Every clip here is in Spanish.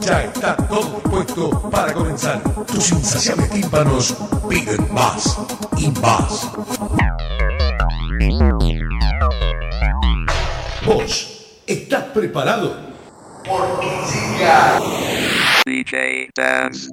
Ya está todo dispuesto para comenzar. Tus insaciables tímpanos piden más y más. ¿Vos estás preparado? Porque llega DJ Dance.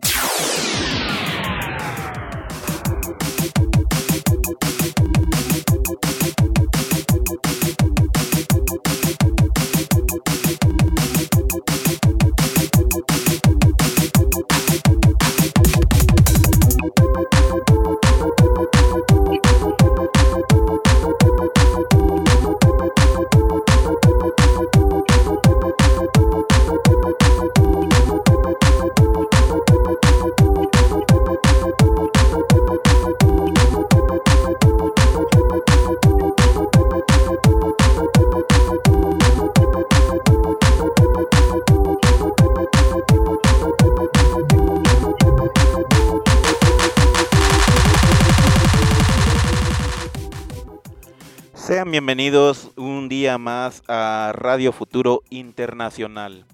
Bienvenidos un día más a Radio Futuro Internacional.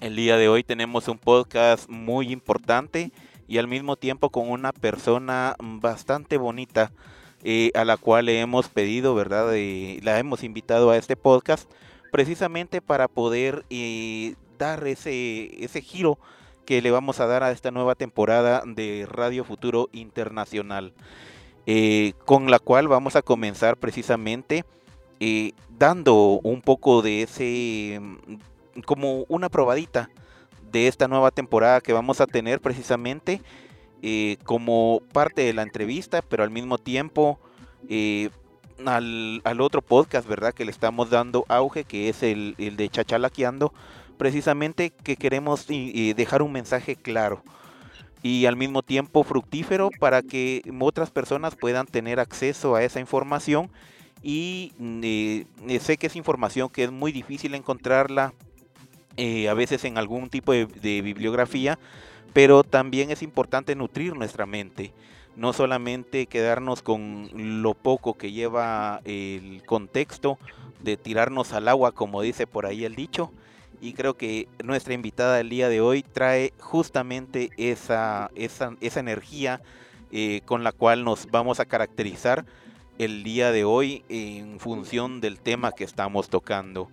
El día de hoy tenemos un podcast muy importante y al mismo tiempo con una persona bastante bonita eh, a la cual le hemos pedido, ¿verdad? La hemos invitado a este podcast precisamente para poder eh, dar ese, ese giro que le vamos a dar a esta nueva temporada de Radio Futuro Internacional. Eh, con la cual vamos a comenzar precisamente eh, dando un poco de ese, mm, como una probadita de esta nueva temporada que vamos a tener precisamente eh, como parte de la entrevista, pero al mismo tiempo al, al, otro podcast, ¿verdad? Que le estamos dando auge, que es el, el de Chachalaqueando, precisamente que queremos dejar un mensaje claro y al mismo tiempo fructífero para que otras personas puedan tener acceso a esa información y eh, eh, sé que es información que es muy difícil encontrarla eh, a veces en algún tipo de, bibliografía, pero también es importante nutrir nuestra mente, no solamente quedarnos con lo poco que lleva el contexto de tirarnos al agua, como dice por ahí el dicho, y creo que nuestra invitada del día de hoy trae justamente esa, esa, esa energía eh, con la cual nos vamos a caracterizar el día de hoy en función del tema que estamos tocando.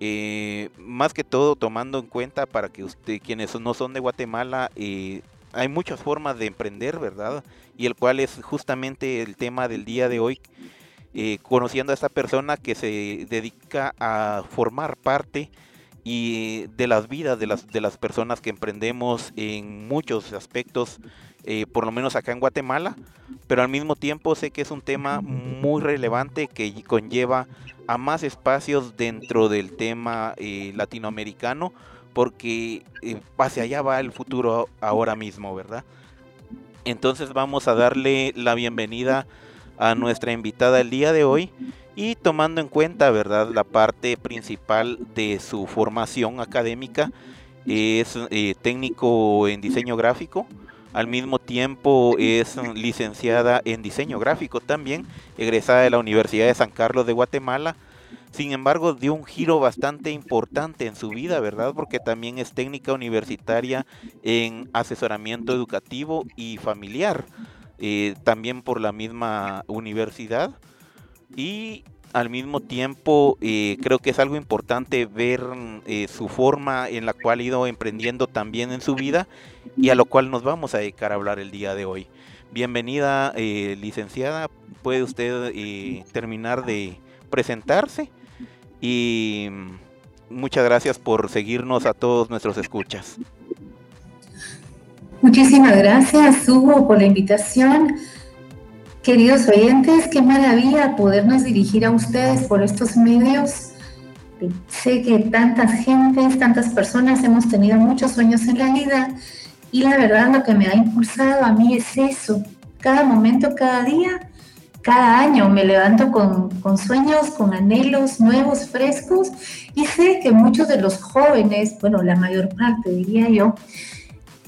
Eh, más que todo tomando en cuenta para que usted, quienes no son de Guatemala, eh, hay muchas formas de emprender, ¿verdad? Y el cual es justamente el tema del día de hoy, conociendo a esta persona que se dedica a formar parte y de las vidas de las, de las personas que emprendemos en muchos aspectos, eh, por lo menos acá en Guatemala, pero al mismo tiempo sé que es un tema muy relevante que conlleva a más espacios dentro del tema eh, latinoamericano, porque eh, hacia allá va el futuro ahora mismo, ¿verdad? Entonces vamos a darle la bienvenida a nuestra invitada el día de hoy y tomando en cuenta, ¿verdad? La parte principal de su formación académica es eh, técnico en diseño gráfico, al mismo tiempo es licenciada en diseño gráfico también, egresada de la Universidad de San Carlos de Guatemala. Sin embargo, dio un giro bastante importante en su vida, ¿verdad? Porque también es técnica universitaria en asesoramiento educativo y familiar, eh, también por la misma universidad y al mismo tiempo eh, creo que es algo importante ver eh, su forma en la cual ha ido emprendiendo también en su vida y a lo cual nos vamos a dedicar a hablar el día de hoy. Bienvenida, eh, licenciada, puede usted eh, terminar de presentarse y mm, muchas gracias por seguirnos a todos nuestros escuchas. Muchísimas gracias, Hugo, por la invitación. Queridos oyentes, qué maravilla podernos dirigir a ustedes por estos medios. Sé que tantas gentes, tantas personas hemos tenido muchos sueños en la vida y la verdad lo que me ha impulsado a mí es eso. Cada momento, cada día, cada año me levanto con, con, sueños, con anhelos nuevos, frescos, y sé que muchos de los jóvenes, bueno, la mayor parte diría yo,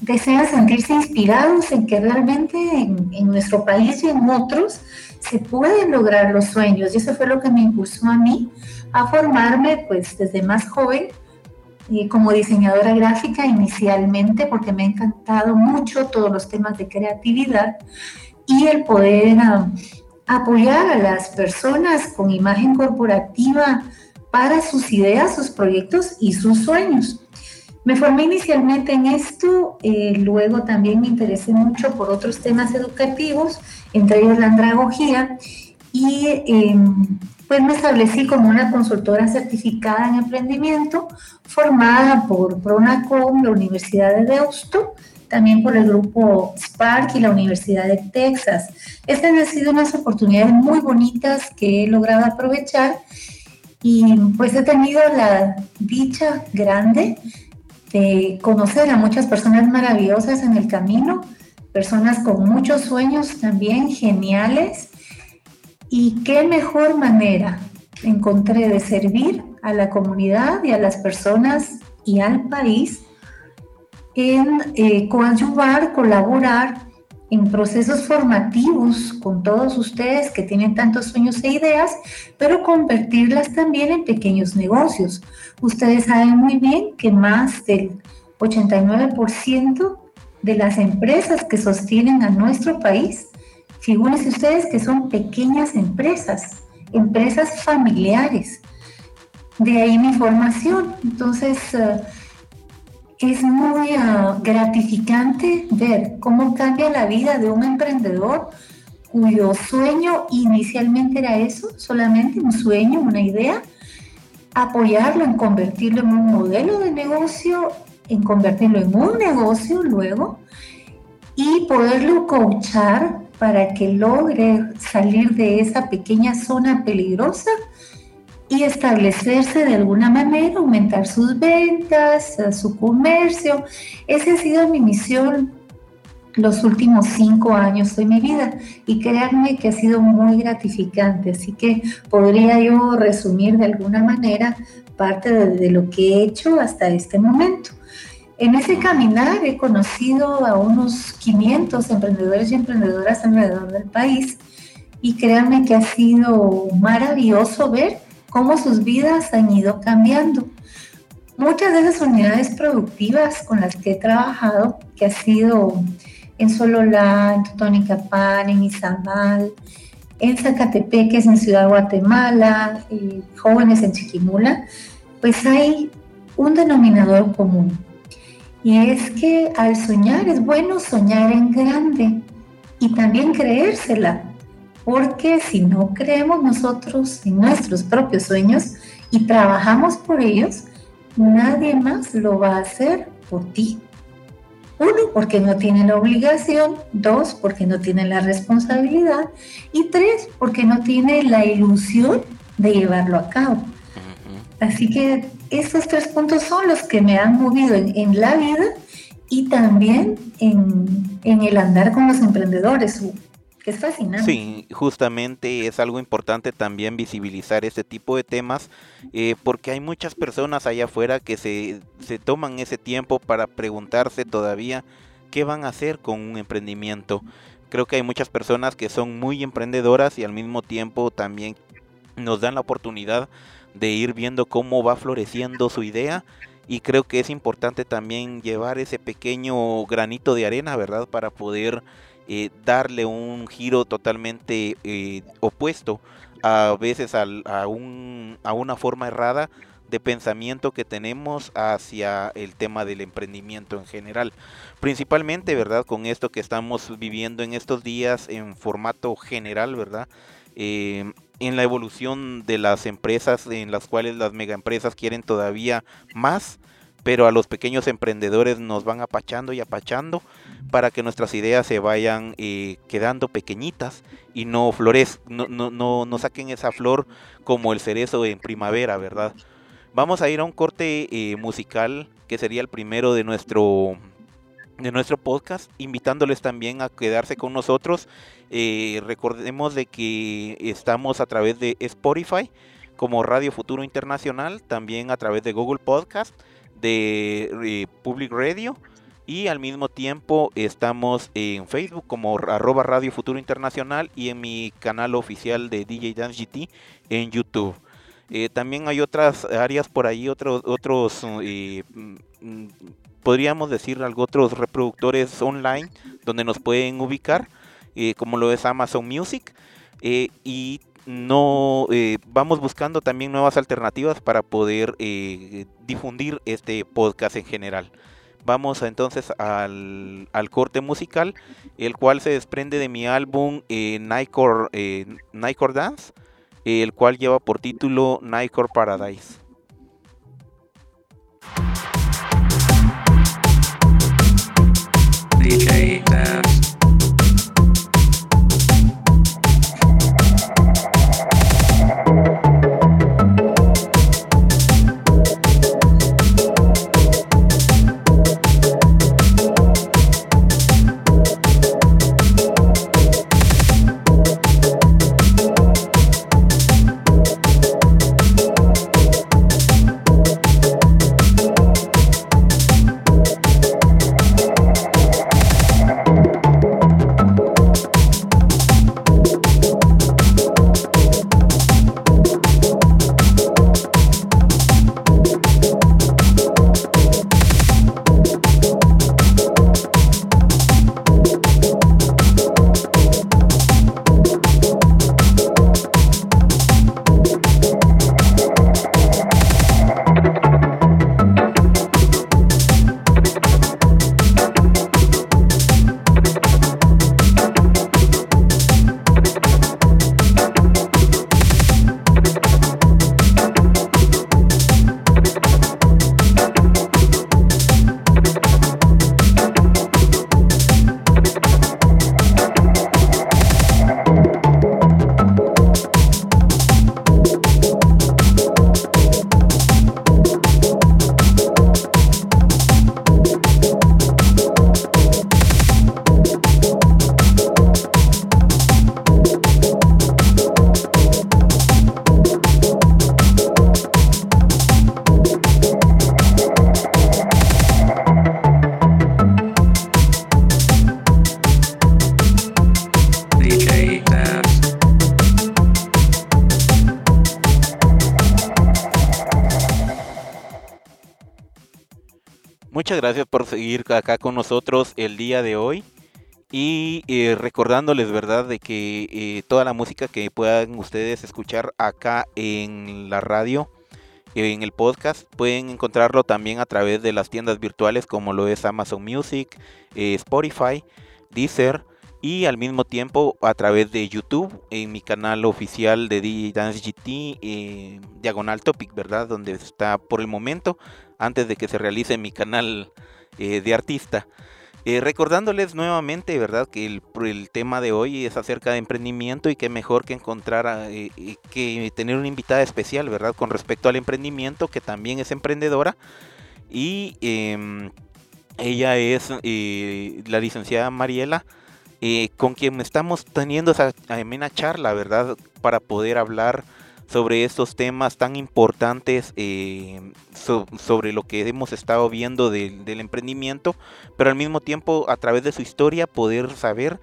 desean sentirse inspirados en que realmente en, nuestro país y en otros se pueden lograr los sueños. Y eso fue lo que me impulsó a mí a formarme pues desde más joven y como diseñadora gráfica inicialmente porque me ha encantado mucho todos los temas de creatividad y el poder uh, apoyar a las personas con imagen corporativa para sus ideas, sus proyectos y sus sueños. Me formé inicialmente en esto, eh, luego también me interesé mucho por otros temas educativos, entre ellos la andragogía, y eh, pues me establecí como una consultora certificada en emprendimiento, formada por Pronacom, la Universidad de Deusto, también por el grupo Spark y la Universidad de Texas. Estas han sido unas oportunidades muy bonitas que he logrado aprovechar y pues he tenido la dicha grande de conocer a muchas personas maravillosas en el camino, personas con muchos sueños también geniales. Y qué mejor manera encontré de servir a la comunidad y a las personas y al país en eh, coadyuvar, colaborar en procesos formativos con todos ustedes que tienen tantos sueños e ideas, pero convertirlas también en pequeños negocios. Ustedes saben muy bien que más del 89% de las empresas que sostienen a nuestro país, figúrense ustedes que son pequeñas empresas, empresas familiares. De ahí mi formación. Entonces, uh, es muy uh, gratificante ver cómo cambia la vida de un emprendedor cuyo sueño inicialmente era eso, solamente un sueño, una idea, apoyarlo en convertirlo en un modelo de negocio, en convertirlo en un negocio luego y poderlo coachar para que logre salir de esa pequeña zona peligrosa y establecerse de alguna manera, aumentar sus ventas, eh, su comercio. Esa ha sido mi misión los últimos cinco años de mi vida y créanme que ha sido muy gratificante. Así que podría yo resumir de alguna manera parte de, de lo que he hecho hasta este momento. En ese caminar he conocido a unos 500 emprendedores y emprendedoras alrededor del país y créanme que ha sido maravilloso ver cómo sus vidas han ido cambiando. Muchas de esas unidades productivas con las que he trabajado, que ha sido en Sololá, en Totonicapán, en Izamal, en Zacatepeques, en Ciudad Guatemala, jóvenes en Chiquimula, pues hay un denominador común. Y es que al soñar es bueno soñar en grande y también creérsela porque si no creemos nosotros en nuestros propios sueños y trabajamos por ellos, nadie más lo va a hacer por ti. Uno, porque no tiene la obligación. Dos, porque no tiene la responsabilidad. Y tres, porque no tiene la ilusión de llevarlo a cabo. Así que estos tres puntos son los que me han movido en, la vida y también en, en, el andar con los emprendedores es fascinante. Sí, justamente es algo importante también visibilizar este tipo de temas, eh, porque hay muchas personas allá afuera que se, se toman ese tiempo para preguntarse todavía qué van a hacer con un emprendimiento. Creo que hay muchas personas que son muy emprendedoras y al mismo tiempo también nos dan la oportunidad de ir viendo cómo va floreciendo su idea y creo que es importante también llevar ese pequeño granito de arena, ¿verdad? Para poder eh, darle un giro totalmente eh, opuesto a veces a, un, a una forma errada de pensamiento que tenemos hacia el tema del emprendimiento en general. Principalmente, ¿verdad? Con esto que estamos viviendo en estos días en formato general, ¿verdad? Eh, en la evolución de las empresas en las cuales las megaempresas quieren todavía más, pero a los pequeños emprendedores nos van apachando y apachando para que nuestras ideas se vayan eh, quedando pequeñitas y no florezcan, no, no, no, no, saquen esa flor como el cerezo en primavera, ¿verdad? Vamos a ir a un corte eh, musical que sería el primero de nuestro de nuestro podcast, invitándoles también a quedarse con nosotros. Eh, recordemos de que estamos a través de Spotify como Radio Futuro Internacional, también a través de Google Podcast, de eh, Public Radio y al mismo tiempo estamos en Facebook como arroba Radio Futuro Internacional y en mi canal oficial de DJ Dance GT en YouTube. Eh, también hay otras áreas por ahí, otros, otros eh, mm, podríamos decir algo, otros reproductores online donde nos pueden ubicar, como lo es Amazon Music. y no vamos buscando también nuevas alternativas para poder difundir este podcast en general. Vamos entonces al, al, corte musical, el cual se desprende de mi álbum Nightcore, Nightcore Dance el cual lleva por título Nightcore Paradise. DJ. Acá con nosotros el día de hoy. Y eh, recordándoles, ¿verdad?, de que eh, toda la música que puedan ustedes escuchar acá en la radio, en el podcast, pueden encontrarlo también a través de las tiendas virtuales como lo es Amazon Music, eh, Spotify, Deezer y al mismo tiempo a través de YouTube en mi canal oficial de DJ Dance GT, Diagonal Topic, ¿verdad? Donde está por el momento, antes de que se realice mi canal eh, de artista. Eh, recordándoles nuevamente, ¿verdad? Que el, tema de hoy es acerca de emprendimiento y que mejor que encontrar, a, eh, que tener una invitada especial, ¿verdad? Con respecto al emprendimiento, que también es emprendedora. Y eh, ella es la licenciada Mariela, con quien estamos teniendo esa amena charla, ¿verdad? Para poder hablar sobre estos temas tan importantes eh, so, sobre lo que hemos estado viendo de, del emprendimiento, pero al mismo tiempo a través de su historia poder saber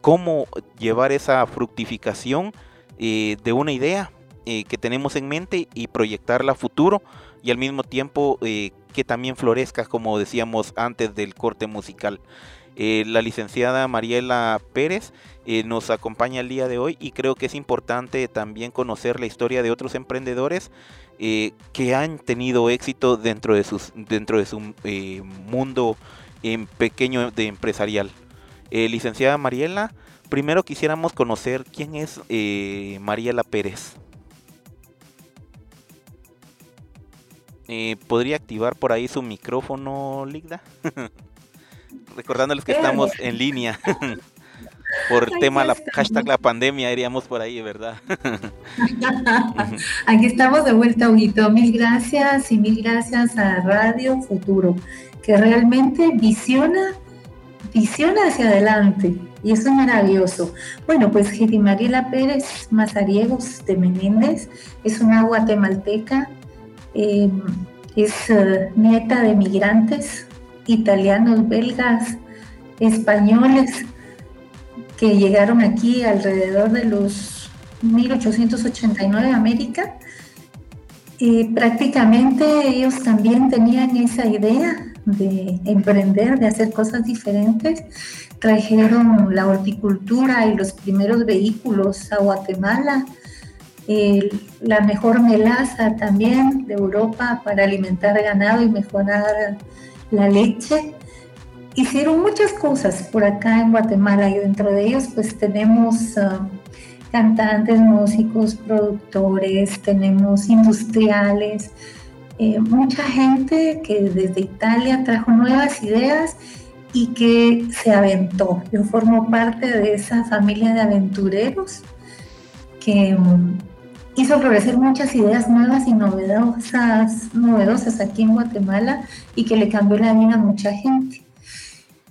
cómo llevar esa fructificación eh, de una idea eh, que tenemos en mente y proyectarla a futuro y al mismo tiempo que también florezca como decíamos antes del corte musical. Eh, la licenciada Mariela Pérez eh, nos acompaña el día de hoy y creo que es importante también conocer la historia de otros emprendedores eh, que han tenido éxito dentro de, dentro de su mundo pequeño de empresarial. licenciada Mariela, primero quisiéramos conocer quién es Mariela Pérez. ¿Podría activar por ahí su micrófono, Ligda? Recordándoles que estamos en línea. por el tema la hashtag la pandemia iríamos por ahí, ¿verdad? Aquí estamos de vuelta, Huguito. Mil gracias y mil gracias a Radio Futuro, que realmente visiona, visiona hacia adelante. Y eso es maravilloso. Bueno, pues Giti Mariela Pérez Mazariegos de Menéndez es una guatemalteca, em, es eh, nieta de migrantes italianos, belgas, españoles que llegaron aquí alrededor de los 1889 a América. Y prácticamente ellos también tenían esa idea de emprender, de hacer cosas diferentes. Trajeron la horticultura y los primeros vehículos a Guatemala, la mejor melaza también de Europa para alimentar ganado y mejorar la leche. Hicieron muchas cosas por acá en Guatemala y dentro de ellos pues tenemos ah, cantantes, músicos, productores, tenemos industriales, eh, mucha gente que desde Italia trajo nuevas ideas y que se aventó. Yo formo parte de esa familia de aventureros que hizo florecer muchas ideas nuevas y novedosas, novedosas aquí en Guatemala y que le cambió la vida a mucha gente.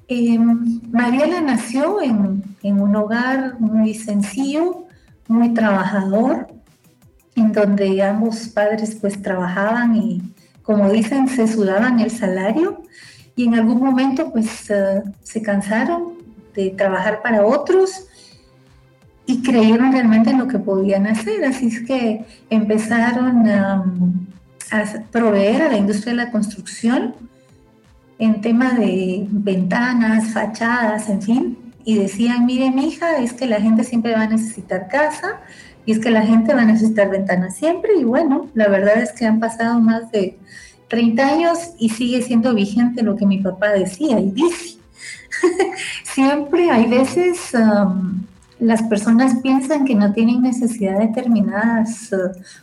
Eh, Mariela nació en, en, un hogar muy sencillo, muy trabajador, en donde ambos padres pues trabajaban y como dicen se sudaban el salario y en algún momento pues uh, se cansaron de trabajar para otros y creyeron realmente en lo que podían hacer. Así es que empezaron a, proveer a la industria de la construcción en tema de ventanas, fachadas, en fin. Y decían, mire, mi hija, es que la gente siempre va a necesitar casa y es que la gente va a necesitar ventanas siempre. Y bueno, la verdad es que han pasado más de 30 años y sigue siendo vigente lo que mi papá decía y dice. siempre hay veces las personas piensan que no tienen necesidad de determinados eh,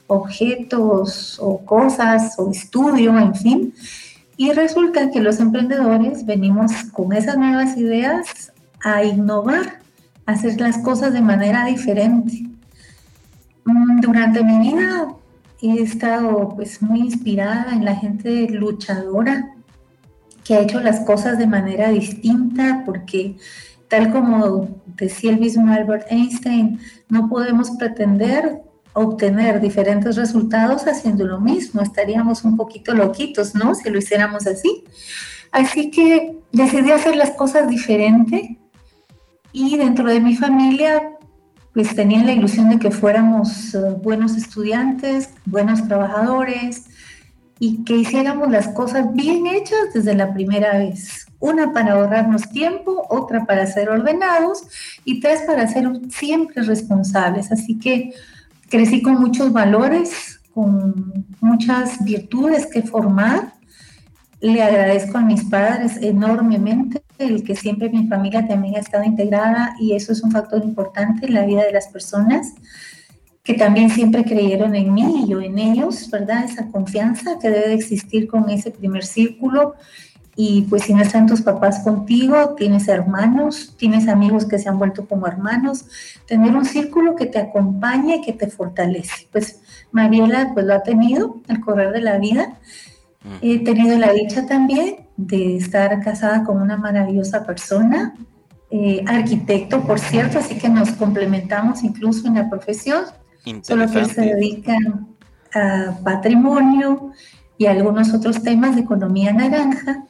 objetos o cosas o estudio, en fin. Y resulta que los emprendedores venimos con esas nuevas ideas a innovar, a hacer las cosas de manera diferente. Mm, durante mi vida he estado pues muy inspirada en la gente luchadora que ha hecho las cosas de manera distinta porque Tal como decía el mismo Albert Einstein, no podemos pretender obtener diferentes resultados haciendo lo mismo. Estaríamos un poquito loquitos, ¿no? Si lo hiciéramos así. Así que decidí hacer las cosas diferente y dentro de mi familia pues tenía la ilusión de que fuéramos eh, buenos estudiantes, buenos trabajadores y que hiciéramos las cosas bien hechas desde la primera vez una para ahorrarnos tiempo, otra para ser ordenados y tres para ser siempre responsables. Así que crecí con muchos valores, con muchas virtudes que formar. Le agradezco a mis padres enormemente el que siempre mi familia también ha estado integrada y eso es un factor importante en la vida de las personas que también siempre creyeron en mí y yo en ellos, ¿verdad? Esa confianza que debe existir con ese primer círculo y pues si no están tus papás contigo, tienes hermanos, tienes amigos que se han vuelto como hermanos, tener un círculo que te acompañe, que te fortalece. Pues Mariela pues lo ha tenido al correr de la vida. He tenido la dicha también de estar casada con una maravillosa persona, eh, arquitecto, por cierto, así que nos complementamos incluso en la profesión, solo que se dedica a patrimonio y algunos otros temas de economía naranja.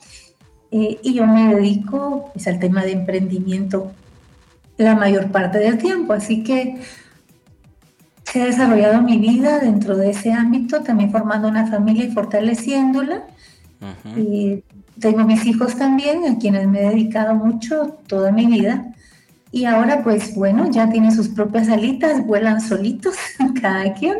Eh, y yo me dedico pues, al tema de emprendimiento la mayor parte del tiempo, así que se ha desarrollado mi vida dentro de ese ámbito, también formando una familia y fortaleciéndola. tengo mis hijos también, a quienes me he dedicado mucho toda mi vida. Y ahora, pues bueno, ya tienen sus propias alitas, vuelan solitos, cada quien.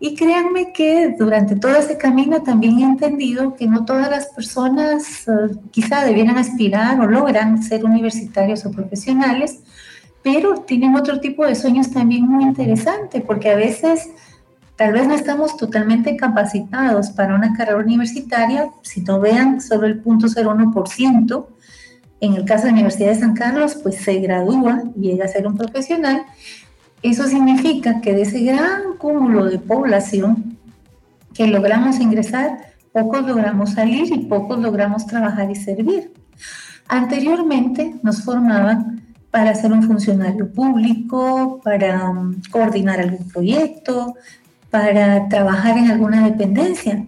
Y créanme que durante todo ese camino también he entendido que no todas las personas uh, quizá debieran aspirar o logran ser universitarios o profesionales, pero tienen otro tipo de sueños también muy interesante, porque a veces tal vez no estamos totalmente capacitados para una carrera universitaria, si no vean solo el 0.01%, en el caso de la Universidad de San Carlos, pues se gradúa y llega a ser un profesional, eso significa que de ese gran cúmulo de población que logramos ingresar, pocos logramos salir y pocos logramos trabajar y servir. Anteriormente nos formaban para ser un funcionario público, para um, coordinar algún proyecto, para trabajar en alguna dependencia.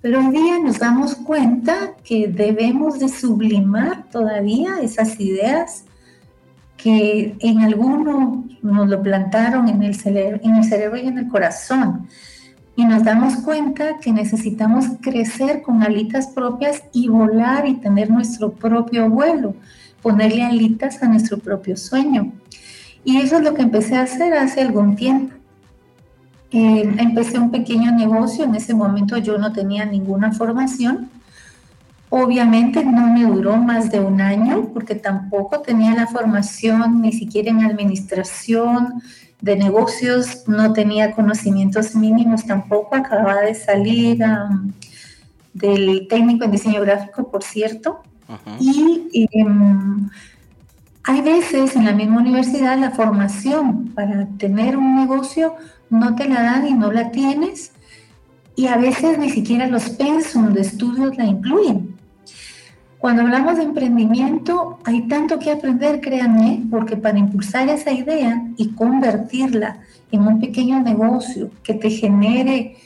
Pero hoy día nos damos cuenta que debemos de sublimar todavía esas ideas que en alguno nos lo plantaron en el, cerebro, en el cerebro y en el corazón. Y nos damos cuenta que necesitamos crecer con alitas propias y volar y tener nuestro propio vuelo, ponerle alitas a nuestro propio sueño. Y eso es lo que empecé a hacer hace algún tiempo. Eh, empecé un pequeño negocio, en ese momento yo no tenía ninguna formación Obviamente no me duró más de un año porque tampoco tenía la formación ni siquiera en administración de negocios, no tenía conocimientos mínimos tampoco, acababa de salir del técnico en diseño gráfico, por cierto. Y em, hay veces en la misma universidad la formación para tener un negocio no te la dan y no la tienes. Y a veces ni siquiera los pensum de estudios la incluyen. Cuando hablamos de emprendimiento, hay tanto que aprender, créanme, porque para impulsar esa idea y convertirla en un pequeño negocio que te genere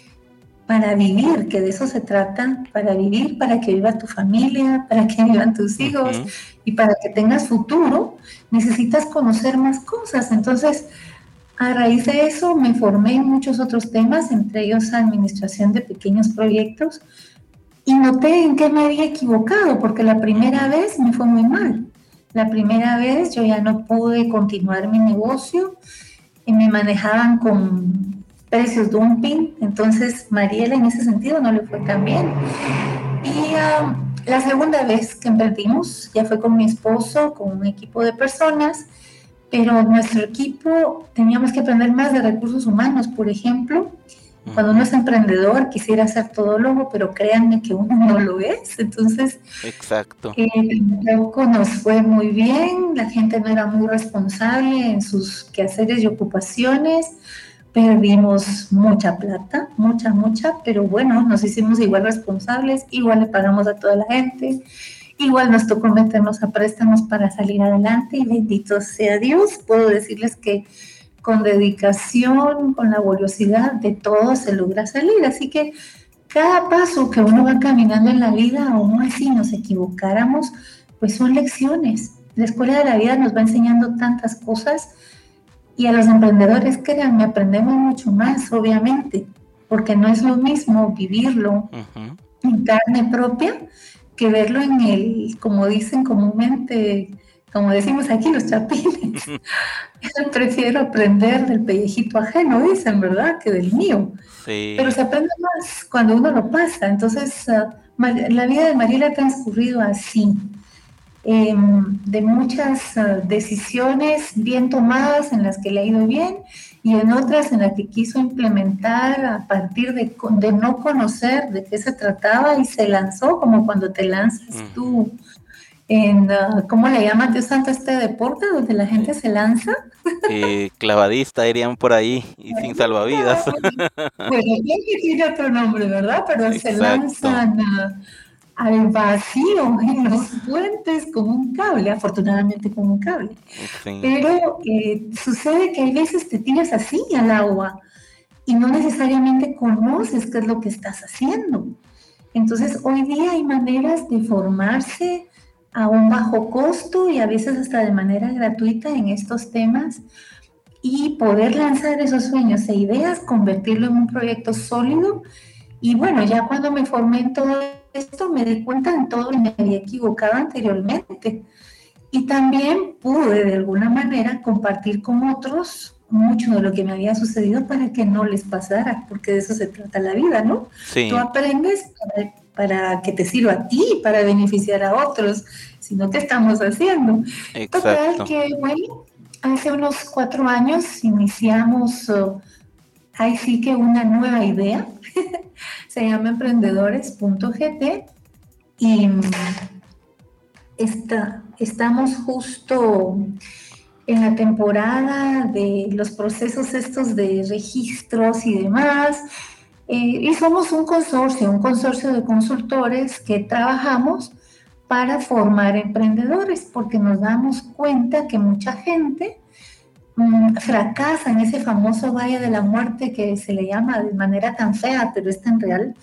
para vivir, que de eso se trata, para vivir, para que viva tu familia, para que vivan tus hijos y para que tengas futuro, necesitas conocer más cosas. Entonces, a raíz de eso me formé en muchos otros temas, entre ellos administración de pequeños proyectos, y noté en qué me había equivocado, porque la primera vez me fue muy mal. La primera vez yo ya no pude continuar mi negocio y me manejaban con precios dumping, entonces Mariela en ese sentido no le fue tan bien. Y um, la segunda vez que emprendimos ya fue con mi esposo, con un equipo de personas, pero nuestro equipo teníamos que aprender más de recursos humanos, por ejemplo, cuando uno es emprendedor, quisiera ser todólogo, pero créanme que uno no lo es. Entonces, Exacto. Eh, tampoco nos fue muy bien, la gente no era muy responsable en sus quehaceres y ocupaciones. Perdimos mucha plata, mucha, mucha, pero bueno, nos hicimos igual responsables, igual le pagamos a toda la gente, igual nos tocó meternos a préstamos para salir adelante y bendito sea Dios, puedo decirles que con dedicación, con laboriosidad, de todo se logra salir. Así que cada paso que uno va caminando en la vida, aún así nos equivocáramos, pues son lecciones. La escuela de la vida nos va enseñando tantas cosas y a los emprendedores, créanme, aprendemos mucho más, obviamente, porque no es lo mismo vivirlo en carne propia que verlo en el, como dicen comúnmente, como decimos aquí los chapines. Yo prefiero aprender del pellejito ajeno, dicen, ¿verdad? Que del mío. Sí. Pero se aprende más cuando uno lo pasa. Entonces, uh, la vida de Mariela ha transcurrido así, eh, de muchas uh, decisiones bien tomadas en las que le ha ido bien y en otras en las que quiso implementar a partir de, de no conocer de qué se trataba y se lanzó, como cuando te lanzas mm. tú en, uh, ¿cómo le llaman Dios santo este deporte donde la gente se lanza? Eh, clavadista irían por ahí y sin salvavidas. Bueno, que tiene otro nombre, ¿verdad? Pero Exacto. se lanzan uh, al vacío en los puentes con un cable, afortunadamente con un cable. Sí. Pero eh, sucede que hay veces te tiras así al agua y no necesariamente conoces qué es lo que estás haciendo. Entonces, hoy día hay maneras de formarse, a un bajo costo y a veces hasta de manera gratuita en estos temas y poder lanzar esos sueños e ideas, convertirlo en un proyecto sólido. Y bueno, ya cuando me formé en todo esto me di cuenta en todo que me había equivocado anteriormente. Y también pude de alguna manera compartir con otros mucho de lo que me había sucedido para que no les pasara, porque de eso se trata la vida, ¿no? Sí. Tú aprendes para, para que te sirva a ti, para beneficiar a otros, si no, ¿qué estamos haciendo? Total que, bueno, hace unos cuatro años iniciamos, uh, ahí sí que una nueva idea, se llama emprendedores.gt y mm, está, estamos justo en la temporada de los procesos estos de registros y demás. Eh, y somos un consorcio, un consorcio de consultores que trabajamos para formar emprendedores, porque nos damos cuenta que mucha gente fracasa en ese famoso valle de la muerte que se le llama de manera tan fea, pero es tan real,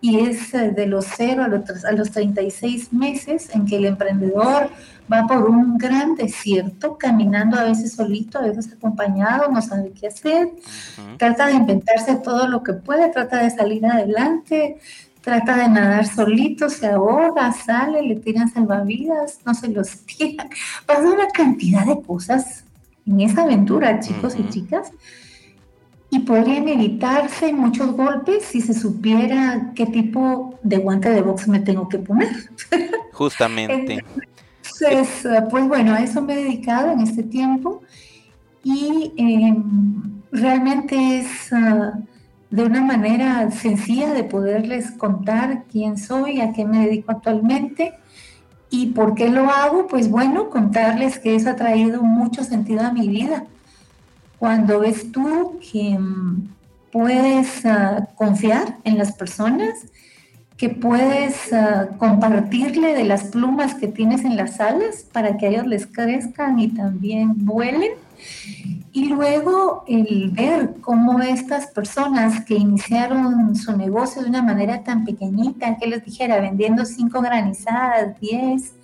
y es eh, de los 0 a los, a los 36 meses en que el emprendedor va por un gran desierto, caminando a veces solito, a veces acompañado, no sabe qué hacer, trata de inventarse todo lo que puede, trata de salir adelante, trata de nadar solito, se ahoga, sale, le tiran salvavidas, no se los tiran. Pasa una cantidad de cosas en esa aventura, chicos y chicas, y podrían evitarse muchos golpes si se supiera qué tipo de guante de box me tengo que poner. Justamente. Entonces, pues bueno, a eso me he dedicado en este tiempo y eh, realmente es ah, de una manera sencilla de poderles contar quién soy, a qué me dedico actualmente y por qué lo hago. Pues bueno, contarles que eso ha traído mucho sentido a mi vida. Cuando ves tú que mm, puedes ah, confiar en las personas, que puedes ah, compartirle de las plumas que tienes en las alas para que a ellos les crezcan y también vuelen. Y luego el ver cómo estas personas que iniciaron su negocio de una manera tan pequeñita, que les dijera, vendiendo cinco granizadas, 10,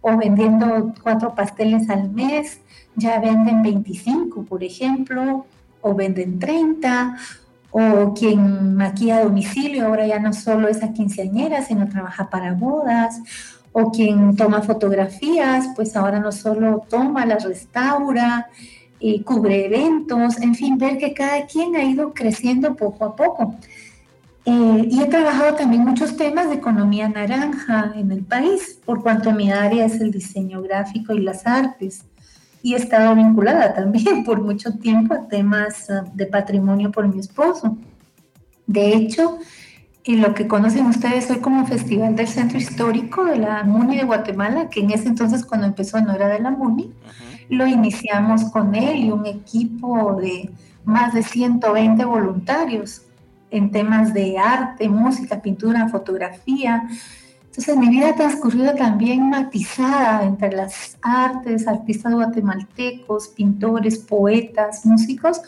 o vendiendo cuatro pasteles al mes, ya venden 25, por ejemplo, o venden 30, o quien maquilla a domicilio, ahora ya no solo es a quinceañera, sino trabaja para bodas, o quien toma fotografías, pues ahora no solo toma, las restaura, y cubre eventos, en fin, ver que cada quien ha ido creciendo poco a poco. Eh, y he trabajado también muchos temas de economía naranja en el país, por cuanto mi área es el diseño gráfico y las artes. Y he estado vinculada también por mucho tiempo a temas uh, de patrimonio por mi esposo. De hecho, en lo que conocen ustedes hoy como Festival del Centro Histórico de la MUNI de Guatemala, que en ese entonces cuando empezó no era de la MUNI, Ujú. Lo iniciamos con él y un equipo de más de 120 voluntarios en temas de arte, música, pintura, fotografía. Entonces mi vida ha transcurrido también matizada entre las artes, artistas guatemaltecos, pintores, poetas, músicos,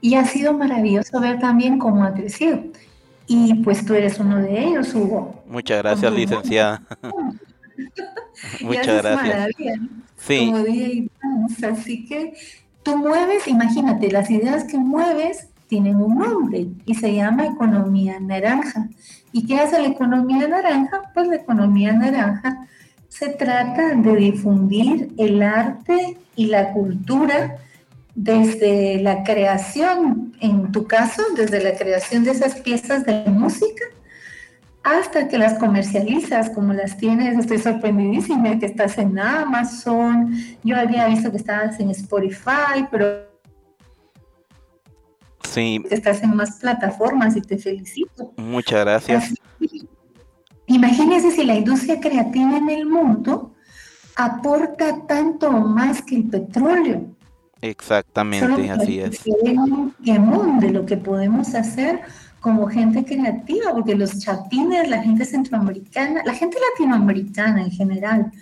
y ha sido maravilloso ver también cómo ha crecido. Y pues tú eres uno de ellos, Hugo. Muchas gracias, licenciada. Muchas gracias. Sí, como DJ Dance. Así que tú mueves, imagínate, las ideas que mueves tienen un nombre y se llama economía naranja. ¿Y qué hace la economía naranja? Pues la economía naranja se trata de difundir el arte y la cultura desde la creación, en tu caso, desde la creación de esas piezas de música hasta que las comercializas, como las tienes, estoy sorprendidísima que estás en Amazon, yo había visto que estabas en Spotify, pero sí, que estás en más plataformas y te felicito. muchas gracias. Así, Imagínense si la industria creativa en el mundo aporta tanto o más que el petróleo. Exactamente, que así es. que quemón de lo que podemos hacer como gente creativa, porque los chatines, la gente centroamericana, la gente latinoamericana en general,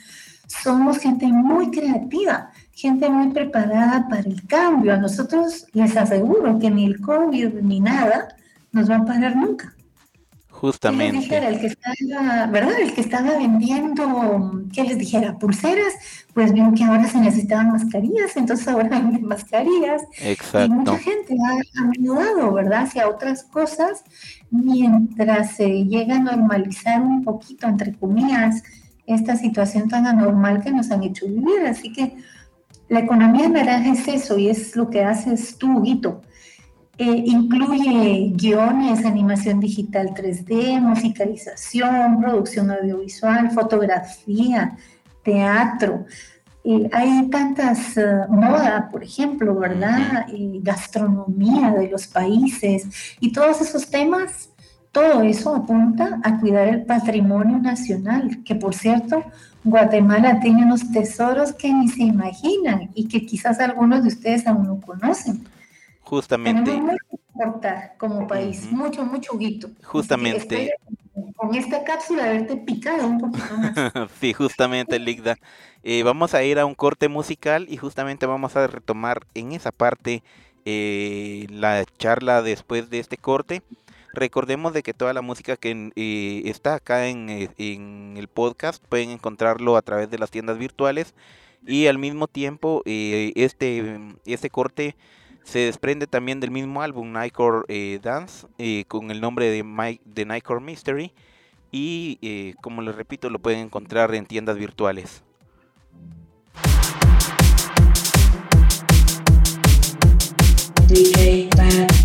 somos gente muy creativa, gente muy preparada para el cambio. A nosotros les aseguro que ni el COVID ni nada nos va a parar nunca. Justamente. les dijera, el que estaba, ¿verdad? El que estaba vendiendo, ¿qué les dijera? Pulseras, pues vio que ahora se necesitaban mascarillas, entonces ahora venden mascarillas. Exacto. Y mucha gente ha, mudado, ¿verdad? Hacia otras cosas, mientras se llega a normalizar un poquito, entre comillas, esta situación tan anormal que nos han hecho vivir. Así que la economía naranja es eso y es lo que haces tú, Guito. Eh, incluye guiones, animación digital 3D, musicalización, producción audiovisual, fotografía, teatro. Eh, hay tantas, eh, moda, por ejemplo, ¿verdad? Eh, gastronomía de los países y todos esos temas, todo eso apunta a cuidar el patrimonio nacional, que por cierto, Guatemala tiene unos tesoros que ni se imaginan y que quizás algunos de ustedes aún no conocen. Justamente. Tenemos mucho que aportar como país, Ujú. mucho, mucho guito. Así que Justamente. con esta cápsula haberte picado un poquito más. Sí, justamente, Ligda. Eh, vamos a ir a un corte musical y justamente vamos a retomar en esa parte eh, la charla después de este corte. Recordemos de que toda la música que eh, está acá en, eh, en el podcast pueden encontrarlo a través de las tiendas virtuales y al mismo tiempo eh, este, este corte se desprende también del mismo álbum Nightcore eh, Dance eh, con el nombre de, My, de Nightcore Mystery y eh, como les repito lo pueden encontrar en tiendas virtuales. DJ Bad.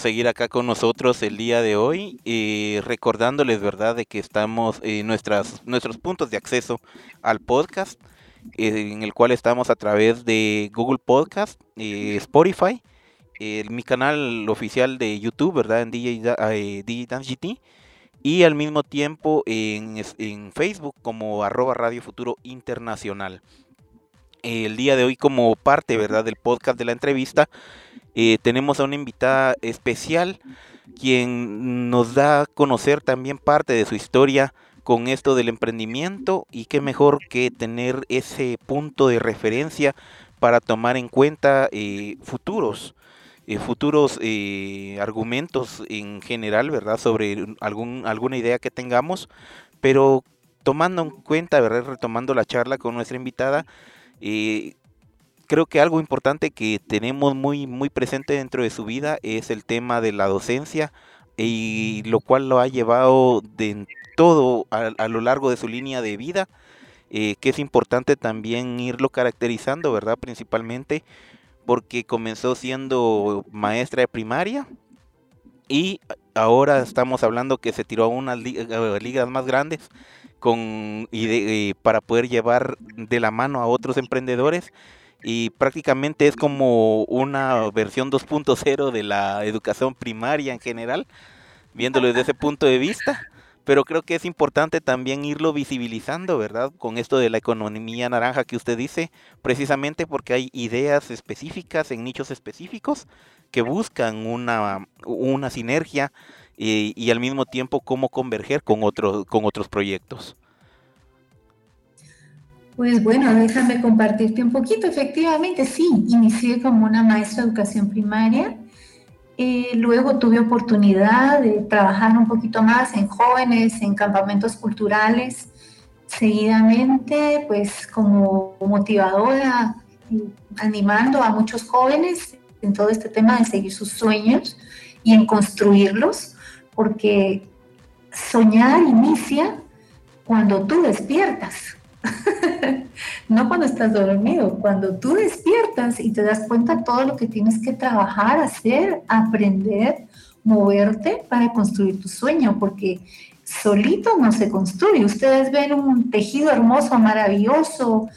Seguir acá con nosotros el día de hoy, eh, recordándoles, ¿verdad?, de que estamos en nuestras, nuestros puntos de acceso al podcast, eh, en el cual estamos a través de Google Podcast, eh, Spotify, eh, mi canal oficial de YouTube, ¿verdad?, en DJ, eh, GT, y al mismo tiempo en Facebook como arroba Radio Futuro Internacional. El día de hoy como parte, ¿verdad?, del podcast de la entrevista, eh, tenemos a una invitada especial quien nos da a conocer también parte de su historia con esto del emprendimiento y qué mejor que tener ese punto de referencia para tomar en cuenta eh, futuros eh, futuros argumentos en general, ¿verdad? Sobre algún, alguna idea que tengamos, pero tomando en cuenta, ¿verdad? Retomando la charla con nuestra invitada, eh, creo que algo importante que tenemos muy, muy presente dentro de su vida es el tema de la docencia y lo cual lo ha llevado de todo a, a lo largo de su línea de vida, eh, que es importante también irlo caracterizando, ¿verdad? Principalmente porque comenzó siendo maestra de primaria y ahora estamos hablando que se tiró a unas ligas más grandes con y eh, para poder llevar de la mano a otros emprendedores y prácticamente es como una versión 2.0 de la educación primaria en general, viéndolo desde ese punto de vista. Pero creo que es importante también irlo visibilizando, ¿verdad? Con esto de la economía naranja que usted dice, precisamente porque hay ideas específicas en nichos específicos que buscan una, una sinergia y, y al mismo tiempo cómo converger con, otros con otros proyectos. Pues bueno, déjame compartirte un poquito. Efectivamente, sí, inicié como una maestra de educación primaria. Eh, luego tuve oportunidad de trabajar un poquito más en jóvenes, en campamentos culturales. Seguidamente, pues como motivadora, animando a muchos jóvenes en todo este tema de seguir sus sueños y en construirlos, porque soñar inicia cuando tú despiertas. no cuando estás dormido, cuando tú despiertas y te das cuenta de todo lo que tienes que trabajar, hacer, aprender, moverte para construir tu sueño, porque solito no se construye. Ustedes ven un tejido hermoso, maravilloso,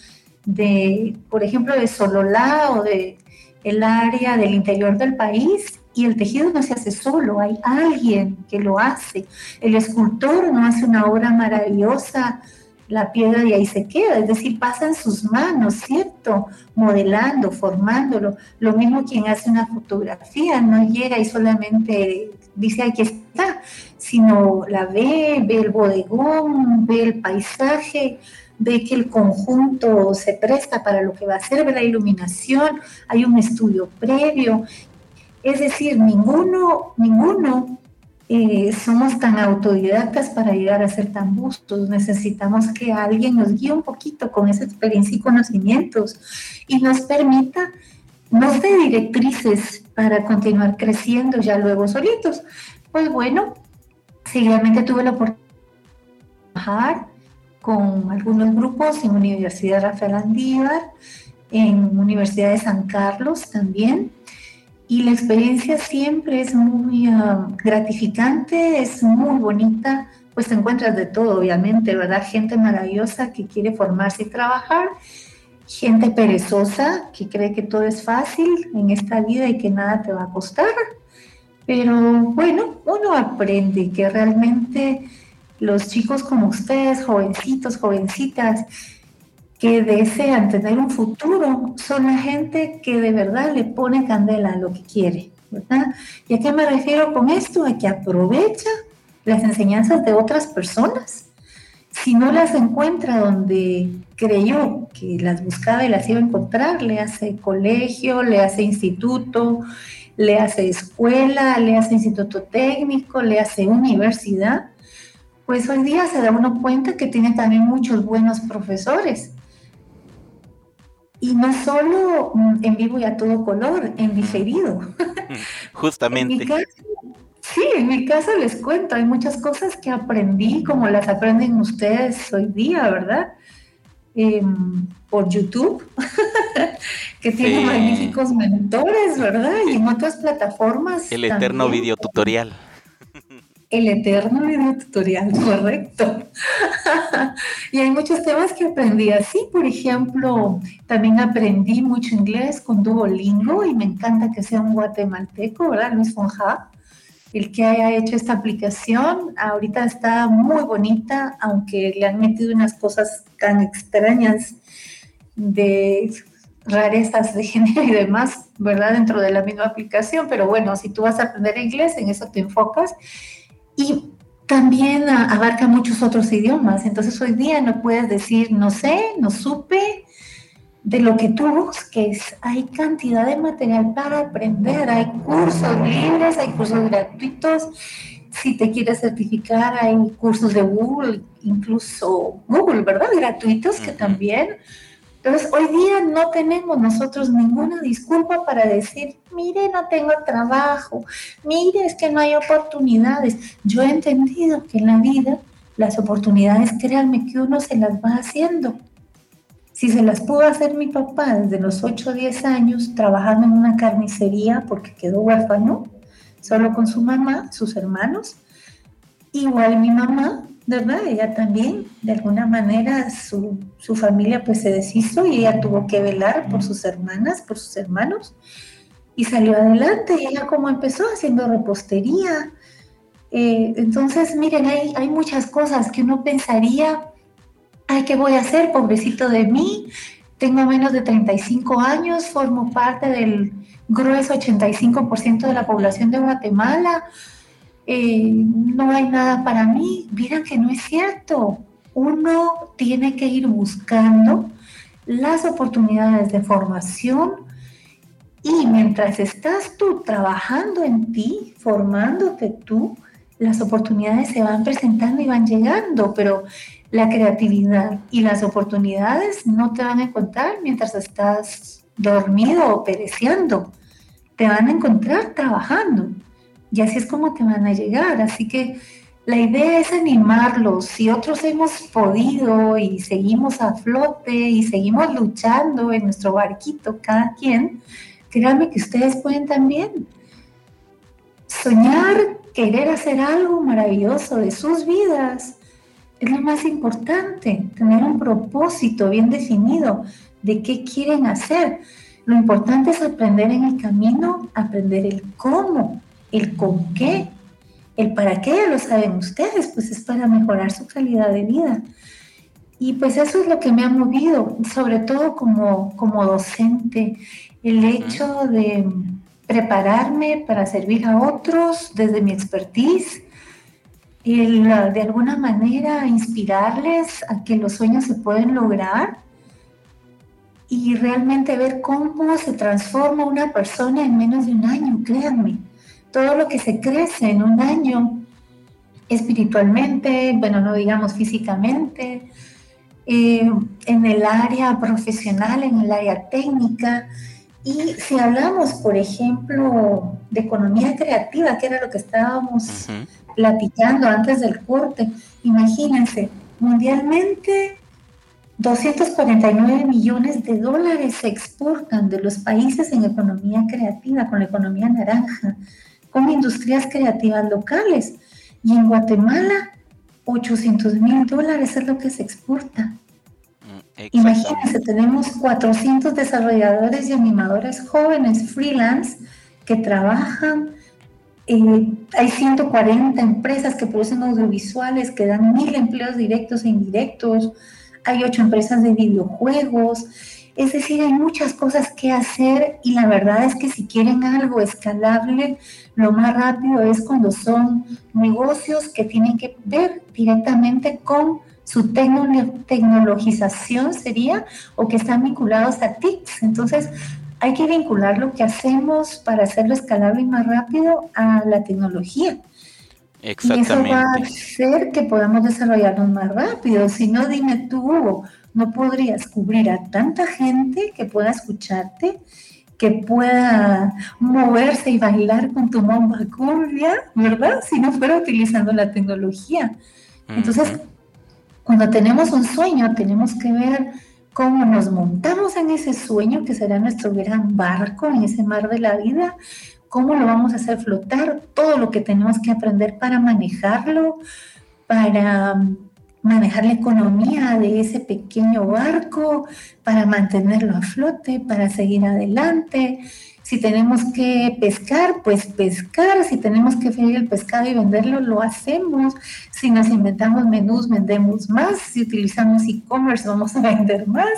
de, por ejemplo, de Sololá o de el área del interior del país y el tejido no se hace solo, hay alguien que lo hace. El escultor no hace una obra maravillosa, la piedra y ahí se queda, es decir, pasa en sus manos, ¿cierto? Modelando, formándolo. Lo mismo quien hace una fotografía, no llega y solamente dice aquí está, sino la ve, ve el bodegón, ve el paisaje, ve que el conjunto se presta para lo que va a ser, ve la iluminación, hay un estudio previo. Es decir, ninguno, ninguno eh, somos tan autodidactas para llegar a ser tan bustos. Necesitamos que alguien nos guíe un poquito con esa experiencia y conocimientos y nos permita, nos dé directrices para continuar creciendo ya luego solitos. Pues bueno, seguidamente tuve la oportunidad de trabajar con algunos grupos en Universidad Rafael Andívar, en Universidad de San Carlos también y la experiencia siempre es muy uh, gratificante, es muy bonita, pues te encuentras de todo, obviamente, ¿verdad? Gente maravillosa que quiere formarse y trabajar, gente perezosa que cree que todo es fácil en esta vida y que nada te va a costar, pero bueno, uno aprende que realmente los chicos como ustedes, jovencitos, jovencitas, que desean tener un futuro son la gente que de verdad le pone candela a lo que quiere, ¿verdad? ¿Y a qué me refiero con esto? A que aprovecha las enseñanzas de otras personas. Si no las encuentra donde creyó que las buscaba y las iba a encontrar, le hace colegio, le hace instituto, le hace escuela, le hace instituto técnico, le hace universidad, pues hoy día se da uno cuenta que tiene también muchos buenos profesores y no solo en vivo y a todo color, en diferido. Justamente. En mi caso, sí, en mi caso les cuento, hay muchas cosas que aprendí como las aprenden ustedes hoy día, ¿verdad? Eh, por YouTube, que tiene Sí. magníficos mentores, ¿verdad? Y en otras plataformas. El eterno también. videotutorial. El eterno video tutorial, correcto. y hay muchos temas que aprendí así. Por ejemplo, también aprendí mucho inglés con Duolingo y me encanta que sea un guatemalteco, ¿verdad? Luis Fonja, el que haya hecho esta aplicación. Ahorita está muy bonita, aunque le han metido unas cosas tan extrañas de rarezas de género y demás, ¿verdad? Dentro de la misma aplicación. Pero bueno, si tú vas a aprender inglés, en eso te enfocas y también abarca muchos otros idiomas. Entonces hoy día no puedes decir no sé, no supe de lo que tú busques. Hay cantidad de material para aprender. Hay cursos libres, hay cursos gratuitos. Si te quieres certificar, hay cursos de Google, incluso Google, ¿verdad? Gratuitos que también Entonces, hoy día no tenemos nosotros ninguna disculpa para decir, mire, no tengo trabajo, mire, es que no hay oportunidades. Yo he entendido que en la vida las oportunidades, créanme que uno se las va haciendo. Si se las pudo hacer mi papá desde los 8 o 10 años trabajando en una carnicería porque quedó huérfano, solo con su mamá, sus hermanos, igual mi mamá ¿verdad? Ella también, de alguna manera, su, su, familia pues se deshizo y ella tuvo que velar por sus hermanas, por sus hermanos, y salió adelante. Y ella como empezó haciendo repostería. Eh, entonces, miren, hay, hay muchas cosas que uno pensaría, ay, ¿qué voy a hacer? Pobrecito de mí, tengo menos de 35 años, formo parte del grueso 85% de la población de Guatemala eh, no hay nada para mí. Miren que no es cierto. Uno tiene que ir buscando las oportunidades de formación y mientras estás tú trabajando en ti, formándote tú, las oportunidades se van presentando y van llegando, pero la creatividad y las oportunidades no te van a encontrar mientras estás dormido o pereciendo. Te van a encontrar trabajando. Y así es como te van a llegar. Así que la idea es animarlos. Si otros hemos podido y seguimos a flote y seguimos luchando en nuestro barquito, cada quien, créanme que ustedes pueden también soñar, querer hacer algo maravilloso de sus vidas. Es lo más importante, tener un propósito bien definido de qué quieren hacer. Lo importante es aprender en el camino, aprender el cómo el con qué, el para qué ya lo saben ustedes, pues es para mejorar su calidad de vida. Y pues eso es lo que me ha movido, sobre todo como, como docente, el hecho de prepararme para servir a otros desde mi expertise, el de alguna manera inspirarles a que los sueños se pueden lograr y realmente ver cómo se transforma una persona en menos de un año, créanme todo lo que se crece en un año, espiritualmente, bueno, no digamos físicamente, eh, en el área profesional, en el área técnica. Y si hablamos, por ejemplo, de economía creativa, que era lo que estábamos platicando antes del corte, imagínense, mundialmente 249 millones de dólares se exportan de los países en economía creativa, con la economía naranja con industrias creativas locales. Y en Guatemala, 800 mil dólares es lo que se exporta. Mm, Imagínense, tenemos 400 desarrolladores y animadores jóvenes freelance que trabajan. Eh, hay 140 empresas que producen audiovisuales que dan mil empleos directos e indirectos. Hay ocho empresas de videojuegos. Es decir, hay muchas cosas que hacer y la verdad es que si quieren algo escalable, lo más rápido es cuando son negocios que tienen que ver directamente con su tecnologización sería o que están vinculados a TICs. Entonces, hay que vincular lo que hacemos para hacerlo escalable y más rápido a la tecnología. Exactamente. Y eso va a hacer que podamos desarrollarnos más rápido. Si no, dime tú, Hugo, no podrías cubrir a tanta gente que pueda escucharte, que pueda moverse y bailar con tu bomba cumbia, ¿verdad? Si no fuera utilizando la tecnología. Entonces, cuando tenemos un sueño, tenemos que ver cómo nos montamos en ese sueño que será nuestro gran barco en ese mar de la vida, cómo lo vamos a hacer flotar, todo lo que tenemos que aprender para manejarlo, para manejar la economía de ese pequeño barco para mantenerlo a flote, para seguir adelante. Si tenemos que pescar, pues pescar. Si tenemos que freír el pescado y venderlo, lo hacemos. Si nos inventamos menús, vendemos más. Si utilizamos e-commerce, vamos a vender más.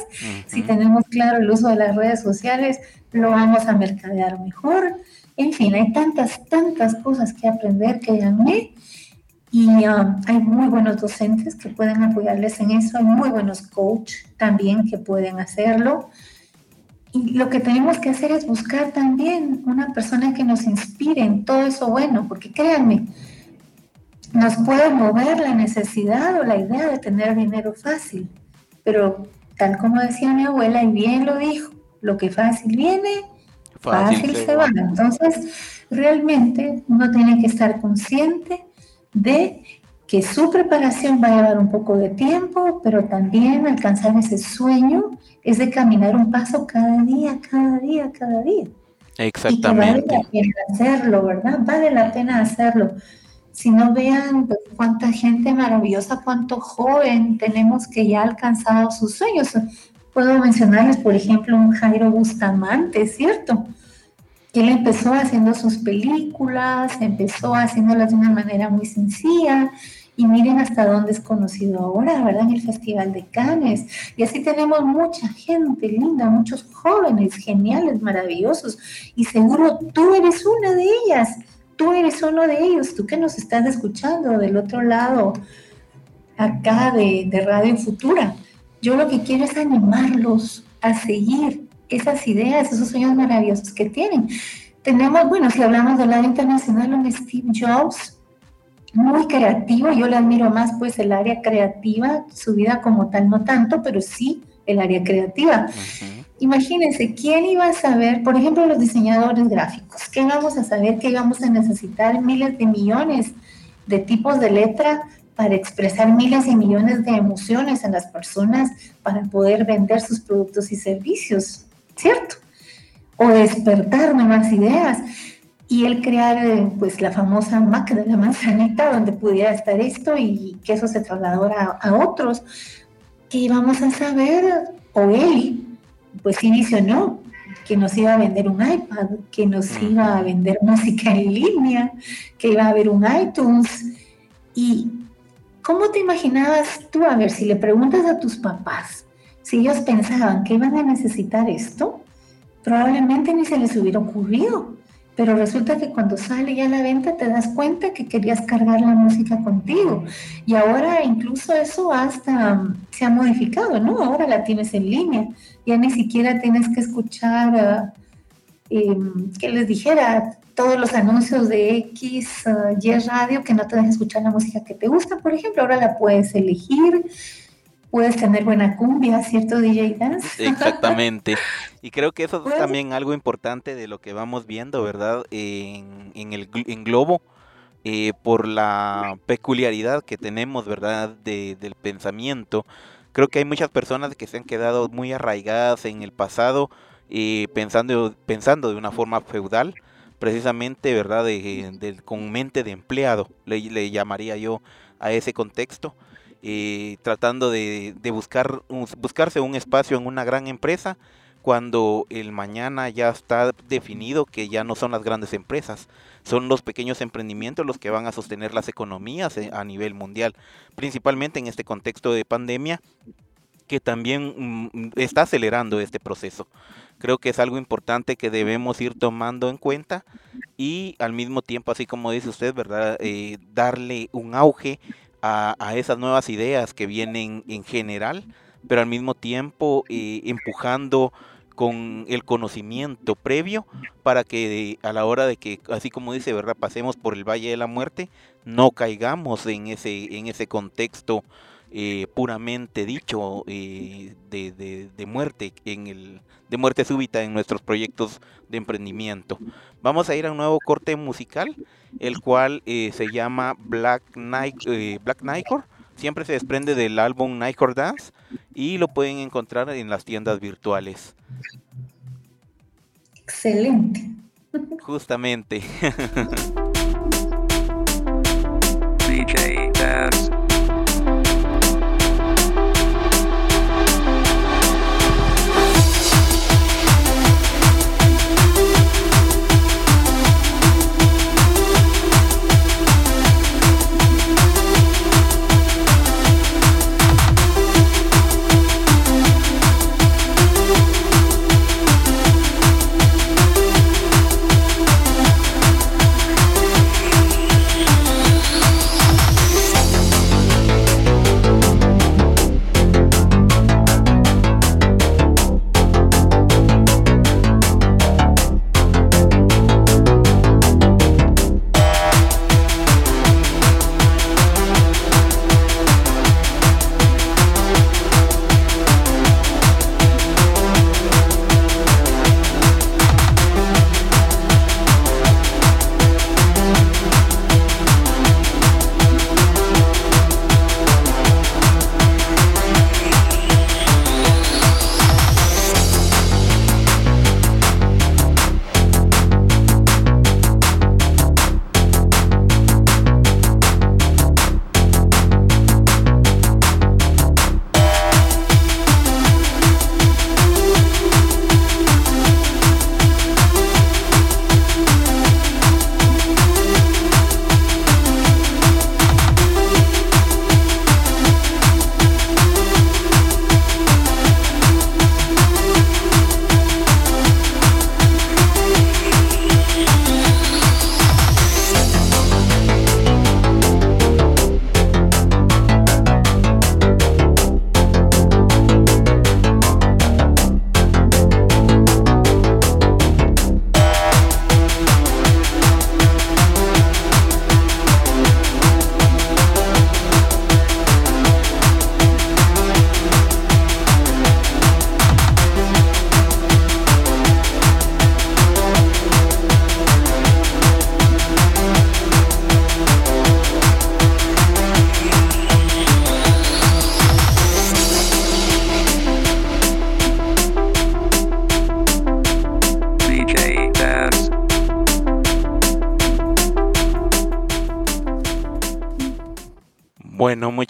Si tenemos claro el uso de las redes sociales, lo vamos a mercadear mejor. En fin, hay tantas, tantas cosas que aprender que llamé y um, hay muy buenos docentes que pueden apoyarles en eso, hay muy buenos coaches también que pueden hacerlo. Y lo que tenemos que hacer es buscar también una persona que nos inspire en todo eso bueno, porque créanme, nos puede mover la necesidad o la idea de tener dinero fácil, pero tal como decía mi abuela, y bien lo dijo, lo que fácil viene, fácil, se va. Entonces, realmente uno tiene que estar consciente de que su preparación va a llevar un poco de tiempo, pero también alcanzar ese sueño es de caminar un paso cada día, cada día, cada día. Exactamente. Y que vale la pena hacerlo, ¿verdad? Vale la pena hacerlo. Si no vean pues, cuánta gente maravillosa, cuánto joven tenemos que ya ha alcanzado sus sueños. Puedo mencionarles, por ejemplo, un Jairo Bustamante, ¿cierto? Él empezó haciendo sus películas, empezó haciéndolas de una manera muy sencilla, y miren hasta dónde es conocido ahora, ¿verdad? En el Festival de Cannes. Y así tenemos mucha gente linda, muchos jóvenes geniales, maravillosos. Y seguro tú eres una de ellas, tú eres uno de ellos, tú que nos estás escuchando del otro lado, acá de, de Radio Futura. Yo lo que quiero es animarlos a seguir esas ideas, esos sueños maravillosos que tienen. Tenemos, bueno, si hablamos del lado internacional, un Steve Jobs, muy creativo, yo le admiro más pues el área creativa, su vida como tal no tanto, pero sí el área creativa. Imagínense, ¿quién iba a saber, por ejemplo, los diseñadores gráficos? ¿Qué íbamos a saber que íbamos a necesitar miles de millones de tipos de letra para expresar miles y millones de emociones en las personas para poder vender sus productos y servicios, ¿cierto? O despertar nuevas ideas. Y él crear eh, pues la famosa Mac de la manzanita donde pudiera estar esto y que eso se trasladara a, otros. Que íbamos a saber o él pues sí visionó que nos iba a vender un iPad, que nos iba a vender música en línea, que iba a haber un iTunes. Y ¿cómo te imaginabas tú? A ver, si le preguntas a tus papás si ellos pensaban que iban a necesitar esto, probablemente ni se les hubiera ocurrido pero resulta que cuando sale ya la venta te das cuenta que querías cargar la música contigo. Y ahora incluso eso hasta um, se ha modificado, ¿no? Ahora la tienes en línea. Ya ni siquiera tienes que escuchar, uh, em, que les dijera, todos los anuncios de X, uh, Y radio que no te dejan escuchar la música que te gusta, por ejemplo. Ahora la puedes elegir puedes tener buena cumbia, ¿cierto, DJ Dance? Exactamente. Y creo que eso es también algo importante de lo que vamos viendo, ¿verdad? En, el en Globo, eh, por la peculiaridad que tenemos, ¿verdad? del pensamiento. Creo que hay muchas personas que se han quedado muy arraigadas en el pasado, eh, pensando, pensando de una forma feudal, precisamente, ¿verdad? De, con mente de empleado, le llamaría yo a ese contexto eh, tratando de, buscar buscarse un espacio en una gran empresa cuando el mañana ya está definido que ya no son las grandes empresas, son los pequeños emprendimientos los que van a sostener las economías eh, a nivel mundial, principalmente en este contexto de pandemia que también mm, está acelerando este proceso. Creo que es algo importante que debemos ir tomando en cuenta y al mismo tiempo, así como dice usted, ¿verdad? Eh, darle un auge a, esas nuevas ideas que vienen en general, pero al mismo tiempo eh, empujando con el conocimiento previo para que a la hora de que, así como dice, ¿verdad? pasemos por el Valle de la Muerte, no caigamos en ese, en ese contexto eh, puramente dicho eh, de, de, muerte en el de muerte súbita en nuestros proyectos de emprendimiento. Vamos a ir a un nuevo corte musical, el cual eh, se llama Black Night Black Nightcore. Siempre se desprende del álbum Nightcore Dance y lo pueden encontrar en las tiendas virtuales. Excelente. Justamente. DJ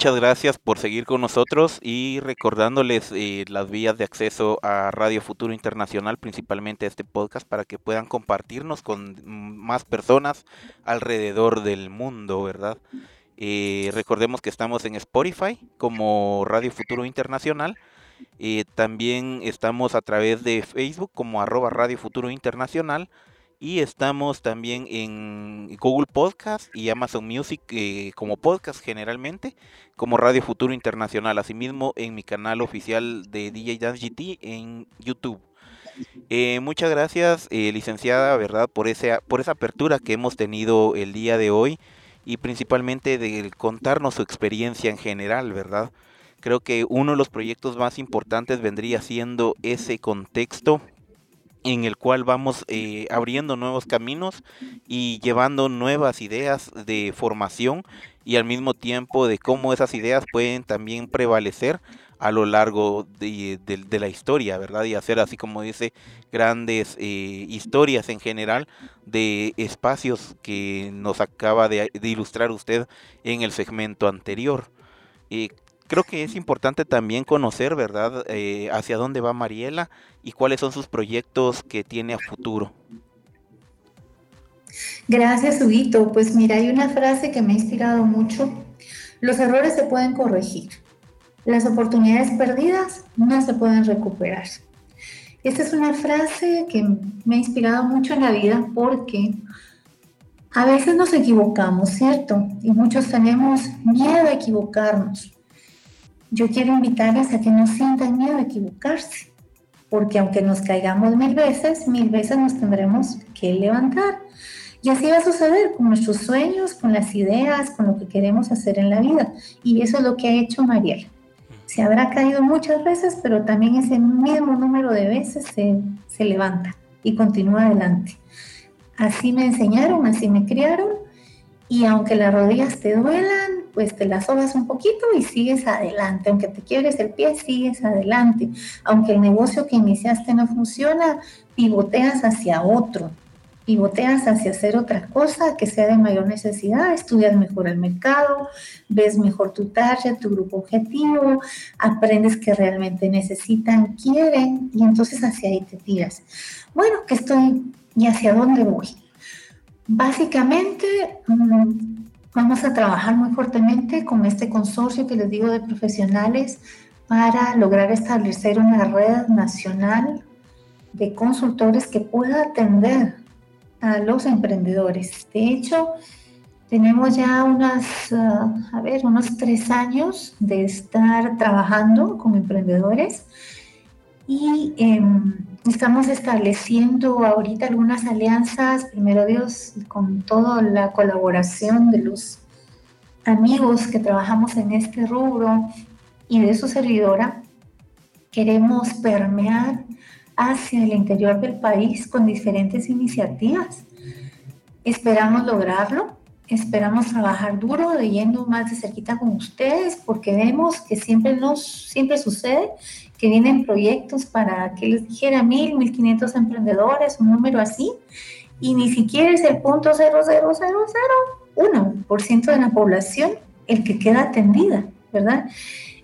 muchas gracias por seguir con nosotros y recordándoles eh, las vías de acceso a Radio Futuro Internacional, principalmente este podcast, para que puedan compartirnos con más personas alrededor del mundo, ¿verdad? Eh, recordemos que estamos en Spotify como Radio Futuro Internacional. Eh, también estamos a través de Facebook como arroba Radio Futuro Internacional y estamos también en Google Podcast y Amazon Music eh, como podcast generalmente, como Radio Futuro Internacional. Asimismo en mi canal oficial de DJ Dance GT en YouTube. Eh, muchas gracias, eh, licenciada, ¿verdad? Por, ese, por esa apertura que hemos tenido el día de hoy y principalmente de contarnos su experiencia en general, ¿verdad? Creo que uno de los proyectos más importantes vendría siendo ese contexto en el cual vamos eh, abriendo nuevos caminos y llevando nuevas ideas de formación y al mismo tiempo de cómo esas ideas pueden también prevalecer a lo largo de, la historia, ¿verdad? Y hacer así como dice grandes eh, historias en general de espacios que nos acaba de, ilustrar usted en el segmento anterior. Eh, creo que es importante también conocer, ¿verdad?, eh, hacia dónde va Mariela y cuáles son sus proyectos que tiene a futuro. Gracias, Huguito. Pues mira, hay una frase que me ha inspirado mucho. Los errores se pueden corregir. Las oportunidades perdidas no se pueden recuperar. Esta es una frase que me ha inspirado mucho en la vida porque a veces nos equivocamos, ¿cierto? Y muchos tenemos miedo a equivocarnos yo quiero invitarles a que no sientan miedo a equivocarse, porque aunque nos caigamos mil veces, mil veces nos tendremos que levantar. Y así va a suceder con nuestros sueños, con las ideas, con lo que queremos hacer en la vida. Y eso es lo que ha hecho Mariela. Se habrá caído muchas veces, pero también ese mismo número de veces se, se levanta y continúa adelante. Así me enseñaron, así me criaron. Y aunque las rodillas te duelan, pues te la sobas un poquito y sigues adelante. Aunque te quiebres el pie, sigues adelante. Aunque el negocio que iniciaste no funciona, pivoteas hacia otro. Pivoteas hacia hacer otra cosa que sea de mayor necesidad, estudias mejor el mercado, ves mejor tu target, tu grupo objetivo, aprendes que realmente necesitan, quieren y entonces hacia ahí te tiras. Bueno, ¿qué estoy y hacia dónde voy? Básicamente, mm, Vamos a trabajar muy fuertemente con este consorcio que les digo de profesionales para lograr establecer una red nacional de consultores que pueda atender a los emprendedores. De hecho, tenemos ya unas, ah, a ver, unos tres años de estar trabajando con emprendedores y em, estamos estableciendo ahorita algunas alianzas, primero Dios, con toda la colaboración de los amigos que trabajamos en este rubro y de su servidora. Queremos permear hacia el interior del país con diferentes iniciativas. Esperamos lograrlo, esperamos trabajar duro, leyendo más de cerquita con ustedes, porque vemos que siempre nos, siempre sucede que vienen proyectos para que les dijera mil, mil quinientos emprendedores, un número así, y ni siquiera es el punto cero, cero, cero, cero, por ciento de la población el que queda atendida, ¿verdad?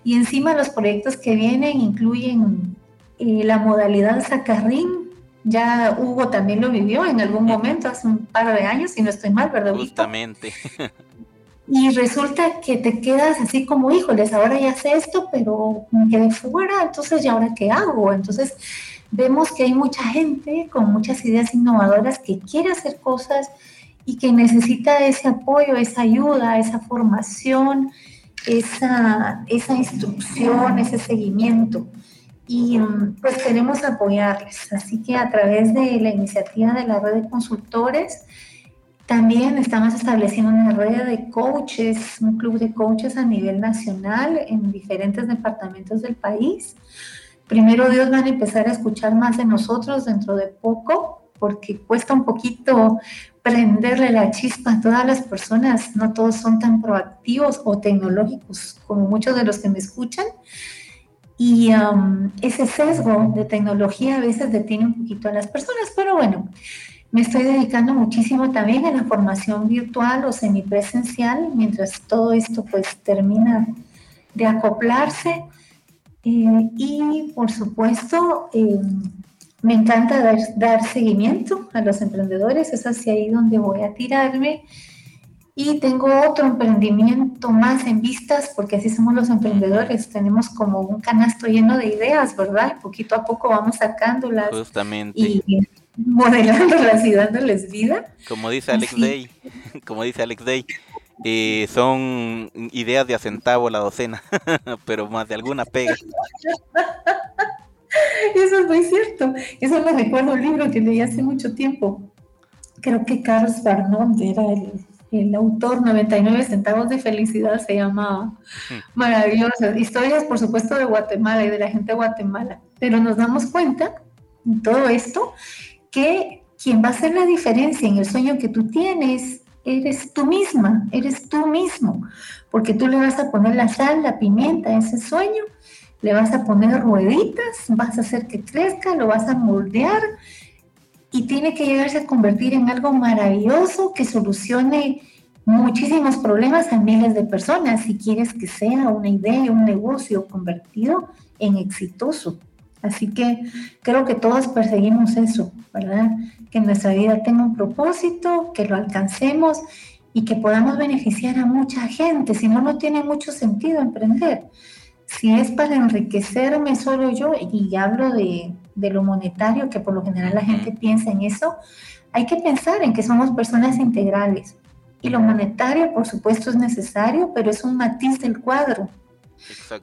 Y encima los proyectos que vienen incluyen eh, la modalidad sacarrín, ya Hugo también lo vivió en algún momento, hace un par de años, si no estoy mal, ¿verdad? Justamente. Y resulta que te quedas así como, híjoles, ahora ya sé esto, pero me quedé fuera, entonces, ¿y ahora qué hago? Entonces, vemos que hay mucha gente con muchas ideas innovadoras que quiere hacer cosas y que necesita ese apoyo, esa ayuda, esa formación, esa, esa instrucción, ese seguimiento. Y pues queremos apoyarles. Así que a través de la iniciativa de la red de consultores, también estamos estableciendo una red de coaches, un club de coaches a nivel nacional en diferentes departamentos del país. Primero Dios van a empezar a escuchar más de nosotros dentro de poco, porque cuesta un poquito prenderle la chispa a todas las personas. No todos son tan proactivos o tecnológicos como muchos de los que me escuchan. Y um, ese sesgo de tecnología a veces detiene un poquito a las personas, pero bueno, Me estoy dedicando muchísimo también a la formación virtual o semipresencial, mientras todo esto pues termina de acoplarse. Eh, y por supuesto, eh, me encanta dar, dar, seguimiento a los emprendedores, es hacia ahí donde voy a tirarme. Y tengo otro emprendimiento más en vistas, porque así somos los emprendedores, tenemos como un canasto lleno de ideas, ¿verdad? Poquito a poco vamos sacándolas. Justamente. Y modelándolas y dándoles vida. Como dice Alex Day, como dice Alex Day, eh, son ideas de a centavo la docena, pero más de alguna pega. Eso es muy cierto. Eso me recuerdo un libro que leí hace mucho tiempo. Creo que Carlos Barnón era el, el autor, 99 centavos de felicidad se llamaba. Maravilloso. Historias, por supuesto, de Guatemala y de la gente de Guatemala. Pero nos damos cuenta en todo esto que quien va a hacer la diferencia en el sueño que tú tienes eres tú misma, eres tú mismo, porque tú le vas a poner la sal, la pimienta a ese sueño, le vas a poner rueditas, vas a hacer que crezca, lo vas a moldear y tiene que llegarse a convertir en algo maravilloso que solucione muchísimos problemas a miles de personas si quieres que sea una idea, un negocio convertido en exitoso. Así que creo que todos perseguimos eso, ¿verdad? Que nuestra vida tenga un propósito, que lo alcancemos y que podamos beneficiar a mucha gente. Si no, no tiene mucho sentido emprender. Si es para enriquecerme solo yo, y hablo de, de lo monetario, que por lo general la gente piensa en eso, hay que pensar en que somos personas integrales. Y lo monetario, por supuesto, es necesario, pero es un matiz del cuadro.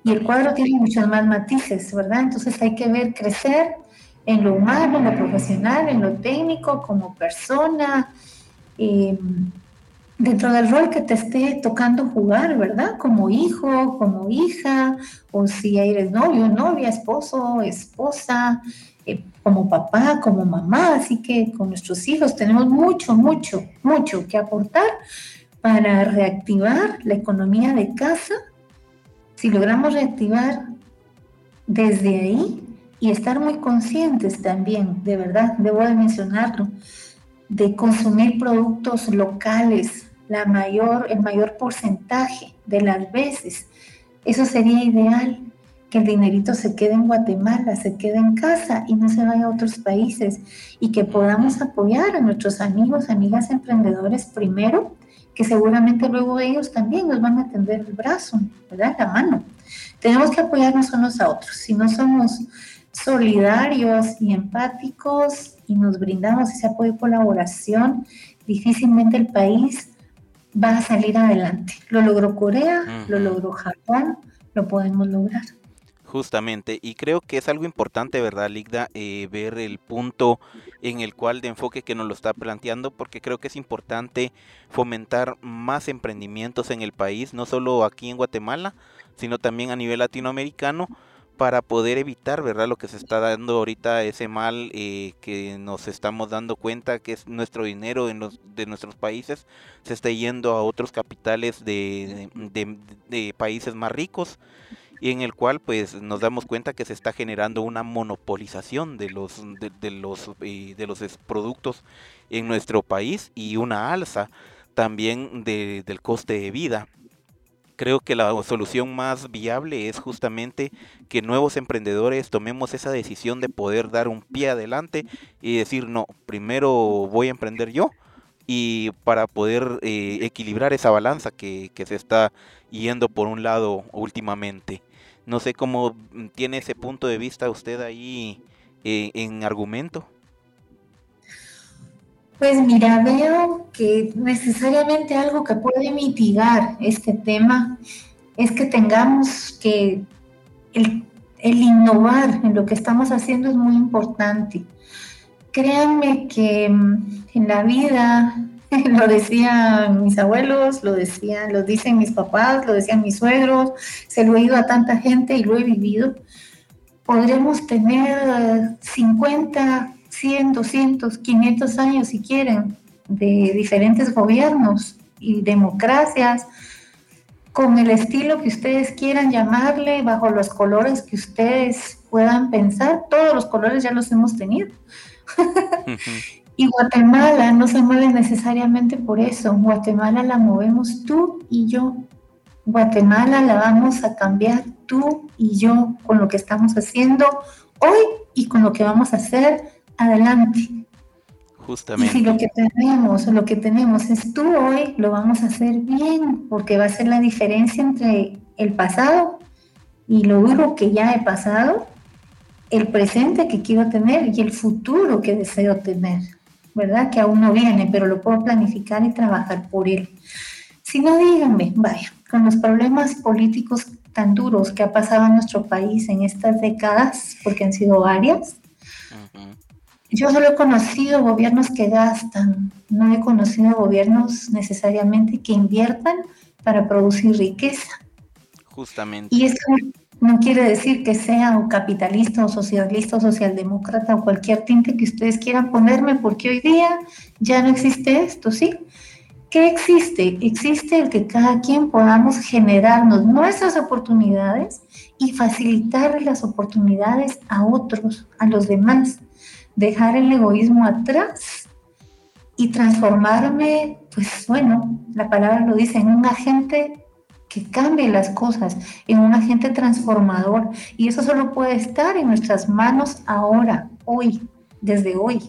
Y el cuadro tiene muchos más matices, ¿verdad? Entonces hay que ver crecer en lo humano, en lo profesional, en lo técnico, como persona, eh, dentro del rol que te esté tocando jugar, ¿verdad? Como hijo, como hija, o si eres novio, novia, esposo, esposa, eh, como papá, como mamá. Así que con nuestros hijos tenemos mucho, mucho, mucho que aportar para reactivar la economía de casa si logramos reactivar desde ahí y estar muy conscientes también, de verdad, debo de mencionarlo, de consumir productos locales, la mayor, el mayor porcentaje de las veces. Eso sería ideal, que el dinerito se quede en Guatemala, se quede en casa y no se vaya a otros países y que podamos apoyar a nuestros amigos, amigas emprendedores primero que seguramente luego ellos también nos van a tender el brazo, ¿verdad? La mano. Tenemos que apoyarnos unos a otros. Si no somos solidarios y empáticos y nos brindamos ese apoyo y colaboración, difícilmente el país va a salir adelante. Lo logró Corea, lo logró Japón, lo podemos lograr. Justamente, y creo que es algo importante, ¿verdad, Ligda? Eh, ver el punto en el cual de enfoque que nos lo está planteando, porque creo que es importante fomentar más emprendimientos en el país, no solo aquí en Guatemala, sino también a nivel latinoamericano, para poder evitar, ¿verdad? Lo que se está dando ahorita, ese mal eh, que nos estamos dando cuenta que es nuestro dinero en los, de nuestros países, se está yendo a otros capitales de, de, de países más ricos y en el cual pues nos damos cuenta que se está generando una monopolización de los de, los eh, de los productos en nuestro país y una alza también de, del coste de vida creo que la solución más viable es justamente que nuevos emprendedores tomemos esa decisión de poder dar un pie adelante y decir no primero voy a emprender yo y para poder eh, equilibrar esa balanza que, que se está yendo por un lado últimamente. No sé cómo tiene ese punto de vista usted ahí eh, en argumento. Pues mira, veo que necesariamente algo que puede mitigar este tema es que tengamos que el, el innovar en lo que estamos haciendo es muy importante. Créanme que mm, en la vida lo decían mis abuelos, lo decían, lo dicen mis papás, lo decían mis suegros, se lo he oído a tanta gente y lo he vivido. Podremos tener 50, 100, 200, 500 años si quieren de diferentes gobiernos y democracias con el estilo que ustedes quieran llamarle, bajo los colores que ustedes puedan pensar, todos los colores ya los hemos tenido. Y Guatemala no se mueve necesariamente por eso. Guatemala la movemos tú y yo. Guatemala la vamos a cambiar tú y yo con lo que estamos haciendo hoy y con lo que vamos a hacer adelante. Y Justamente. si lo que tenemos, lo que tenemos es tú hoy, lo vamos a hacer bien, porque va a ser la diferencia entre el pasado y lo duro que ya he pasado, el presente que quiero tener y el futuro que deseo tener, ¿verdad? Que aún no viene, pero lo puedo planificar y trabajar por él. Si no, díganme, vaya, con los problemas políticos tan duros que ha pasado en nuestro país en estas décadas, porque han sido varias, Ujú. yo solo he conocido gobiernos que gastan, no he conocido gobiernos necesariamente que inviertan para producir riqueza. Justamente. Y eso no quiere decir que sea o capitalista o socialista o socialdemócrata o cualquier tinte que ustedes quieran ponerme, porque hoy día ya no existe esto, ¿sí? ¿Qué existe? Existe el que cada quien podamos generarnos nuestras oportunidades y facilitar las oportunidades a otros, a los demás. Dejar el egoísmo atrás y transformarme, pues bueno, la palabra lo dice, en un agente que cambie las cosas, en un agente transformador. Y eso solo puede estar en nuestras manos ahora, hoy, desde hoy.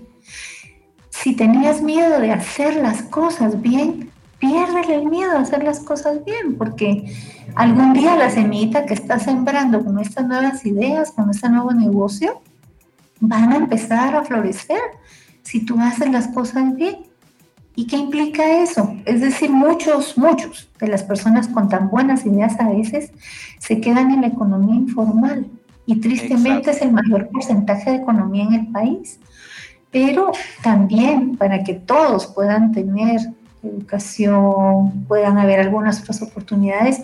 Si tenías miedo de hacer las cosas bien, piérdele el miedo a hacer las cosas bien, porque algún día la semillita que estás sembrando con estas nuevas ideas, con este nuevo negocio, van a empezar a florecer si tú haces las cosas bien. ¿Y qué implica eso? Es decir, muchos, muchos de las personas con tan buenas ideas a veces se quedan en la economía informal y tristemente Exacto. es el mayor porcentaje de economía en el país. Pero también para que todos puedan tener educación, puedan haber algunas otras oportunidades,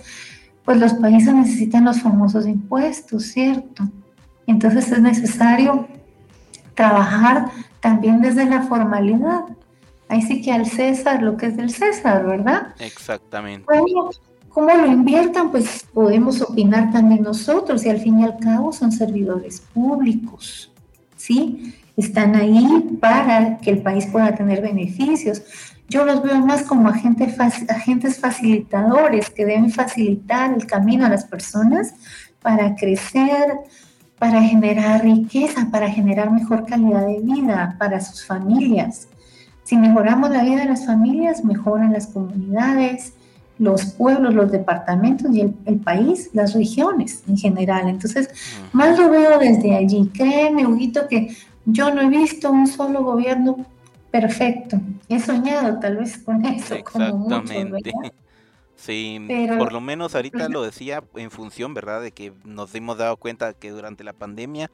pues los países necesitan los famosos impuestos, ¿cierto? Entonces es necesario trabajar también desde la formalidad. Ahí sí que al César lo que es del César, ¿verdad? Exactamente. ¿Cómo, cómo lo inviertan? Pues podemos opinar también nosotros y al fin y al cabo son servidores públicos, ¿sí? Están ahí para que el país pueda tener beneficios. Yo los veo más como agentes facilitadores que deben facilitar el camino a las personas para crecer, para generar riqueza, para generar mejor calidad de vida para sus familias. Si mejoramos la vida de las familias, mejoran las comunidades, los pueblos, los departamentos y el, el país, las regiones en general. Entonces, más lo veo desde allí. Créeme, Huguito, que yo no he visto un solo gobierno perfecto. He soñado tal vez con eso, como muchos, Exactamente. Sí, Pero- por lo menos ahorita lo decía en función, ¿verdad? De que nos hemos dado cuenta que durante la pandemia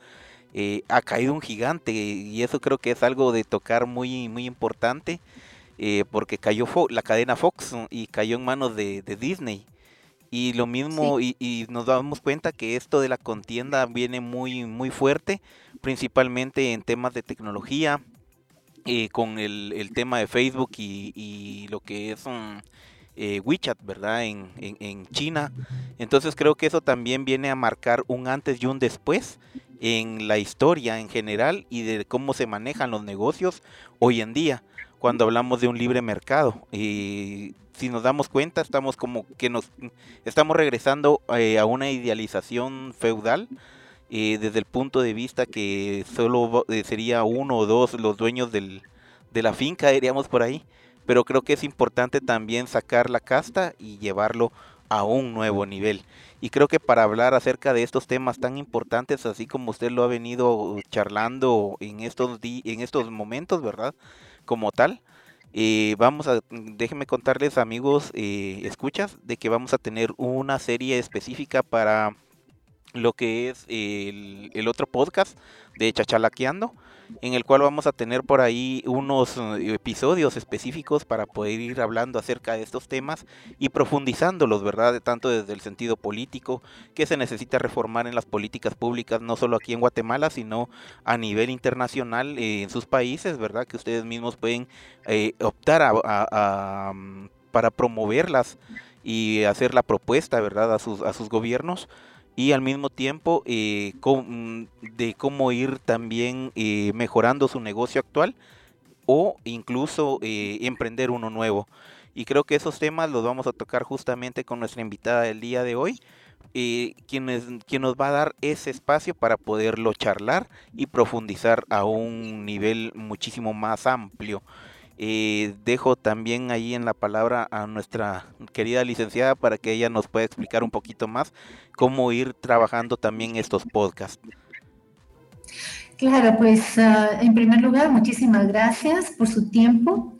eh, ha caído un gigante y eso creo que es algo de tocar muy, muy importante eh, porque cayó Fo- la cadena Fox y cayó en manos de, de Disney. Y lo mismo, y, y nos damos cuenta que esto de la contienda viene muy, muy fuerte, principalmente en temas de tecnología, eh, con el, el tema de Facebook y, y lo que es un eh, WeChat, ¿verdad? En, en, en China. Entonces creo que eso también viene a marcar un antes y un después en la historia en general y de cómo se manejan los negocios hoy en día cuando hablamos de un libre mercado. Y si nos damos cuenta, estamos como que nos estamos regresando eh, a una idealización feudal eh, desde el punto de vista que solo eh, sería uno o dos los dueños del, de la finca, diríamos por ahí. Pero creo que es importante también sacar la casta y llevarlo a un nuevo nivel. Y creo que para hablar acerca de estos temas tan importantes, así como usted lo ha venido charlando en estos, di- en estos momentos, ¿verdad? Como tal, eh, vamos a, déjenme contarles amigos, eh, escuchas, de que vamos a tener una serie específica para lo que es el, el otro podcast de Chachalaqueando, en el cual vamos a tener por ahí unos eh, episodios específicos para poder ir hablando acerca de estos temas y profundizándolos, ¿verdad? Tanto desde el sentido político, que se necesita reformar en las políticas públicas, no solo aquí en Guatemala, sino a nivel internacional eh, en sus países, ¿verdad? Que ustedes mismos pueden eh, optar a, mm, para promoverlas y hacer la propuesta, ¿verdad? A sus, a sus gobiernos y al mismo tiempo eh, de cómo ir también eh, mejorando su negocio actual o incluso eh, emprender uno nuevo. Y creo que esos temas los vamos a tocar justamente con nuestra invitada del día de hoy, eh, quien, es- quien nos va a dar ese espacio para poderlo charlar y profundizar a un nivel muchísimo más amplio. Eh, dejo también ahí en la palabra a nuestra querida licenciada para que ella nos pueda explicar un poquito más cómo ir trabajando también estos podcasts. Claro, pues ah, en primer lugar, muchísimas gracias por su tiempo.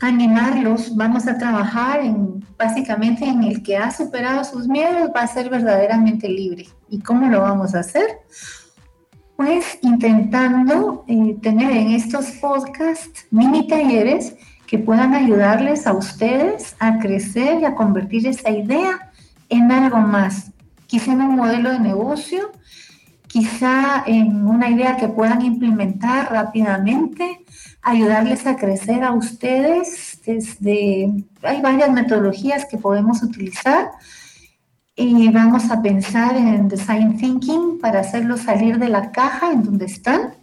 Animarlos, vamos a trabajar en básicamente en el que ha superado sus miedos va a ser verdaderamente libre. ¿Y cómo lo vamos a hacer? Pues intentando eh, tener en estos podcasts mini talleres que puedan ayudarles a ustedes a crecer y a convertir esa idea en algo más, quizá en un modelo de negocio quizá en una idea que puedan implementar rápidamente, ayudarles a crecer a ustedes desde, hay varias metodologías que podemos utilizar y vamos a pensar en design thinking para hacerlos salir de la caja en donde están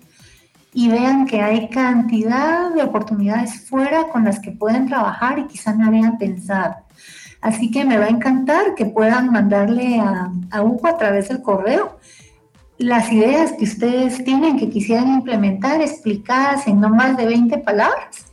y vean que hay cantidad de oportunidades fuera con las que pueden trabajar y quizá no habían pensado. Así que me va a encantar que puedan mandarle a, a Hugo a través del correo las ideas que ustedes tienen que quisieran implementar explicadas en no más de 20 palabras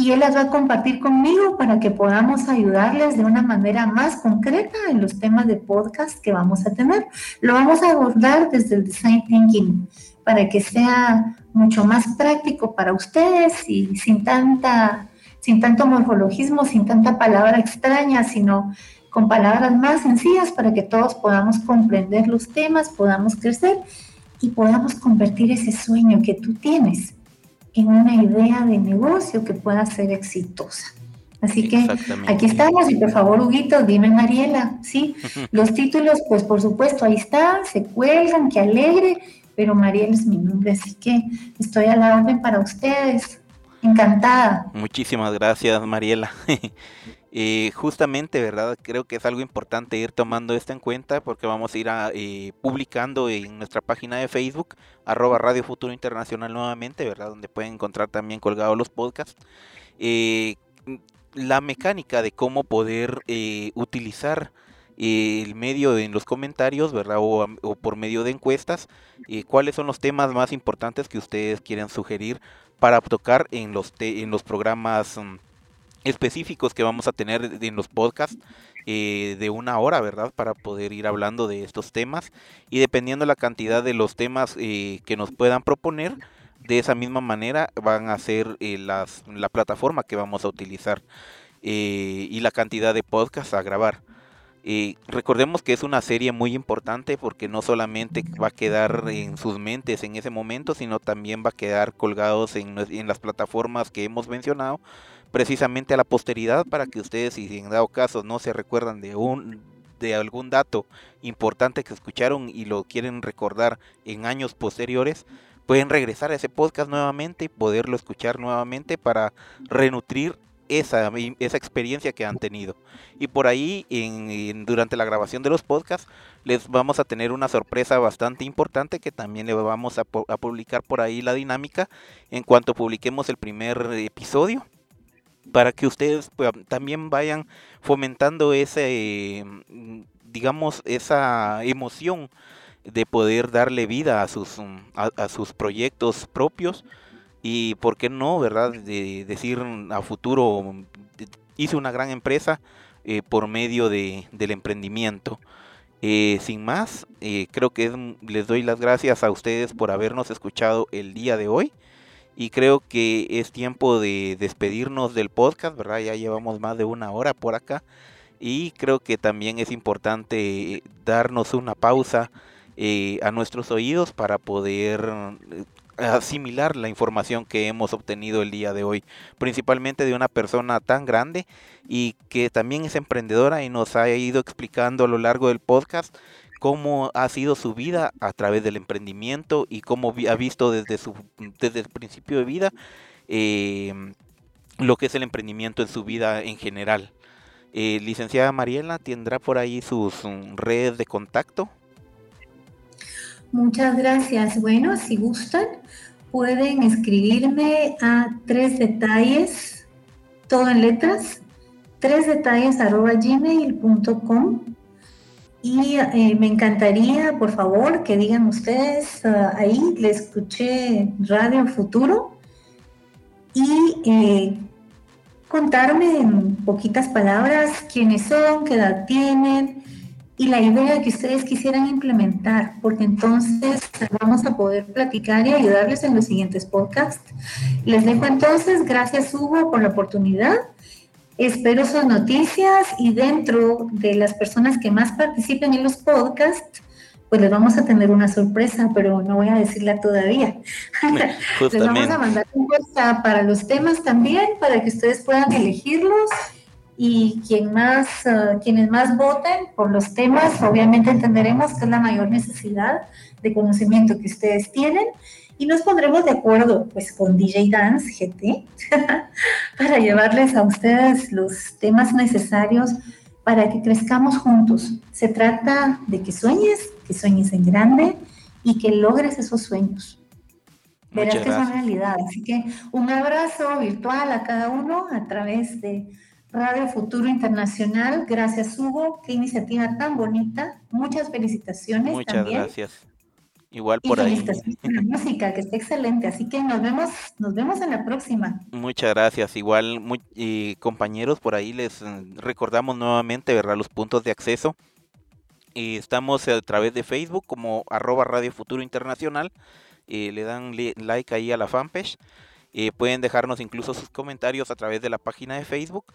y él las va a compartir conmigo para que podamos ayudarles de una manera más concreta en los temas de podcast que vamos a tener. Lo vamos a abordar desde el design thinking para que sea mucho más práctico para ustedes y sin tanta sin tanto morfologismo, sin tanta palabra extraña, sino con palabras más sencillas para que todos podamos comprender los temas, podamos crecer y podamos convertir ese sueño que tú tienes en una idea de negocio que pueda ser exitosa. Así que aquí estamos y por favor, Huguito, dime Mariela, ¿sí? Los títulos, pues por supuesto, ahí están, se cuelgan, qué alegre, pero Mariela es mi nombre, así que estoy a la orden para ustedes. Encantada. Muchísimas gracias, Mariela. Eh, justamente, ¿verdad? Creo que es algo importante ir tomando esto en cuenta porque vamos a ir a, eh, publicando en nuestra página de Facebook, arroba Radio Futuro Internacional nuevamente, ¿verdad? Donde pueden encontrar también colgados los podcasts. eh, la mecánica de cómo poder eh, utilizar el medio en los comentarios, ¿verdad? O por medio de encuestas, eh, cuáles son los temas más importantes que ustedes quieren sugerir para tocar en los, te- en los programas mm, específicos que vamos a tener en los podcasts eh, de una hora, ¿verdad? Para poder ir hablando de estos temas y dependiendo la cantidad de los temas eh, que nos puedan proponer, de esa misma manera van a ser eh, las, la plataforma que vamos a utilizar y la cantidad de podcasts a grabar. Recordemos que es una serie muy importante porque no solamente va a quedar en sus mentes en ese momento, sino también va a quedar colgados en, en las plataformas que hemos mencionado, precisamente a la posteridad para que ustedes, si en dado caso no se recuerdan de un de algún dato importante que escucharon y lo quieren recordar en años posteriores, pueden regresar a ese podcast nuevamente y poderlo escuchar nuevamente para renutrir esa, esa experiencia que han tenido. Y por ahí, en, durante la grabación de los podcasts, les vamos a tener una sorpresa bastante importante que también le vamos a, a publicar por ahí la dinámica en cuanto publiquemos el primer episodio para que ustedes pues, también vayan fomentando ese, mm, digamos, esa emoción de poder darle vida a sus, mm, a, sus proyectos propios y, ¿por qué no, verdad? De decir a futuro, mm, hice una gran empresa eh, por medio de, del emprendimiento. Eh, sin más, eh, creo que es- les doy las gracias a ustedes por habernos escuchado el día de hoy. Y creo que es tiempo de despedirnos del podcast, ¿verdad? Ya llevamos más de una hora por acá. Y creo que también es importante eh, darnos una pausa eh, a nuestros oídos para poder eh, asimilar la información que hemos obtenido el día de hoy, principalmente de una persona tan grande y que también es emprendedora y nos ha ido explicando a lo largo del podcast cómo ha sido su vida a través del emprendimiento y cómo ha visto desde su desde el principio de vida eh, lo que es el emprendimiento en su vida en general. Eh, licenciada Mariela, ¿tendrá por ahí sus mm, redes de contacto? Muchas gracias. Bueno, si gustan, pueden escribirme a tres detalles, todo en letras, tres detalles arroba gmail.com y eh, me encantaría, por favor, que digan ustedes ah, ahí, le escuché Radio Futuro y eh, contarme en poquitas palabras quiénes son, qué edad tienen y la idea que ustedes quisieran implementar, porque entonces vamos a poder platicar y ayudarles en los siguientes podcasts. Les dejo entonces, gracias Hugo por la oportunidad Espero sus noticias y dentro de las personas que más participen en los podcasts, pues les vamos a tener una sorpresa, pero no voy a decirla todavía. les vamos a mandar un WhatsApp para los temas también, para que ustedes puedan elegirlos. Y quien más, ah, quienes más voten por los temas, obviamente entenderemos que es la mayor necesidad de conocimiento que ustedes tienen y nos pondremos de acuerdo pues con DJ Dance GT para llevarles a ustedes los temas necesarios para que crezcamos juntos. Se trata de que sueñes, que sueñes en grande y que logres esos sueños. Verás que son realidad. Así que un abrazo virtual a cada uno a través de Radio Futuro Internacional. Gracias, Hugo. Qué iniciativa tan bonita. Muchas felicitaciones. Muchas gracias. Igual por ahí. La música, que está excelente. Así que nos vemos, nos vemos en la próxima. Muchas gracias. Igual, muy, compañeros, por ahí les eh, recordamos nuevamente, ¿verdad? Los puntos de acceso. Y estamos a través de Facebook como arroba Radio Futuro Internacional. Eh, le dan like ahí a la fanpage. Eh, pueden dejarnos incluso sus comentarios a través de la página de Facebook.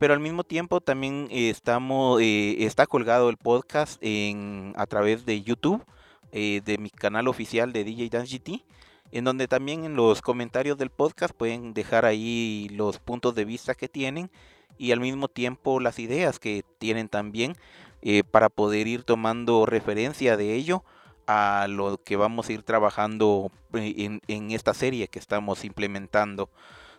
Pero al mismo tiempo también estamos, está colgado el podcast en, a través de YouTube eh, de mi canal oficial de DJ Dance GT, en donde también en los comentarios del podcast pueden dejar ahí los puntos de vista que tienen y al mismo tiempo las ideas que tienen también eh, para poder ir tomando referencia de ello a lo que vamos a ir trabajando eh, en, en esta serie que estamos implementando.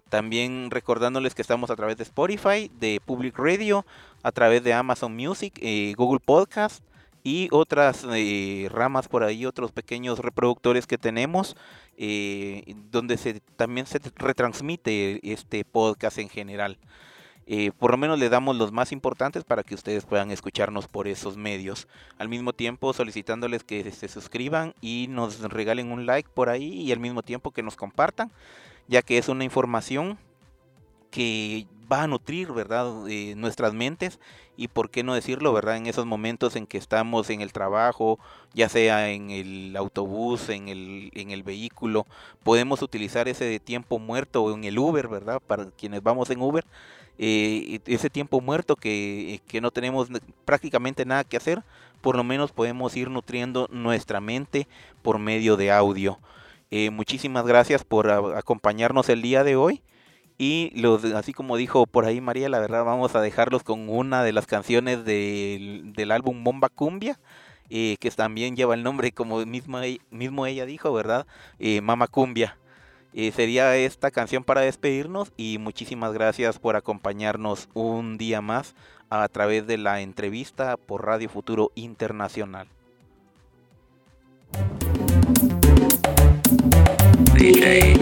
También recordándoles que estamos a través de Spotify, de Public Radio, a través de Amazon Music, Google Podcast, y otras eh, ramas por ahí, otros pequeños reproductores que tenemos, eh, donde se, también se retransmite este podcast en general. Eh, por lo menos le damos los más importantes para que ustedes puedan escucharnos por esos medios. Al mismo tiempo solicitándoles que se suscriban y nos regalen un like por ahí y al mismo tiempo que nos compartan, ya que es una información que va a nutrir, ¿verdad?, nuestras mentes y por qué no decirlo, ¿verdad? En esos momentos en que estamos en el trabajo, ya sea en el autobús, en el, en el vehículo, podemos utilizar ese tiempo muerto en el Uber, ¿verdad? Para quienes vamos en Uber, eh, ese tiempo muerto que, que no tenemos prácticamente nada que hacer, por lo menos podemos ir nutriendo nuestra mente por medio de audio. Eh, muchísimas gracias por acompañarnos el día de hoy. Y los, así como dijo por ahí María, la verdad vamos a dejarlos con una de las canciones del, del álbum Bomba Cumbia, eh, que también lleva el nombre como mismo, mismo ella dijo, ¿verdad? Eh, Mama Cumbia. Eh, sería esta canción para despedirnos y muchísimas gracias por acompañarnos un día más a través de la entrevista por Radio Futuro Internacional. DJ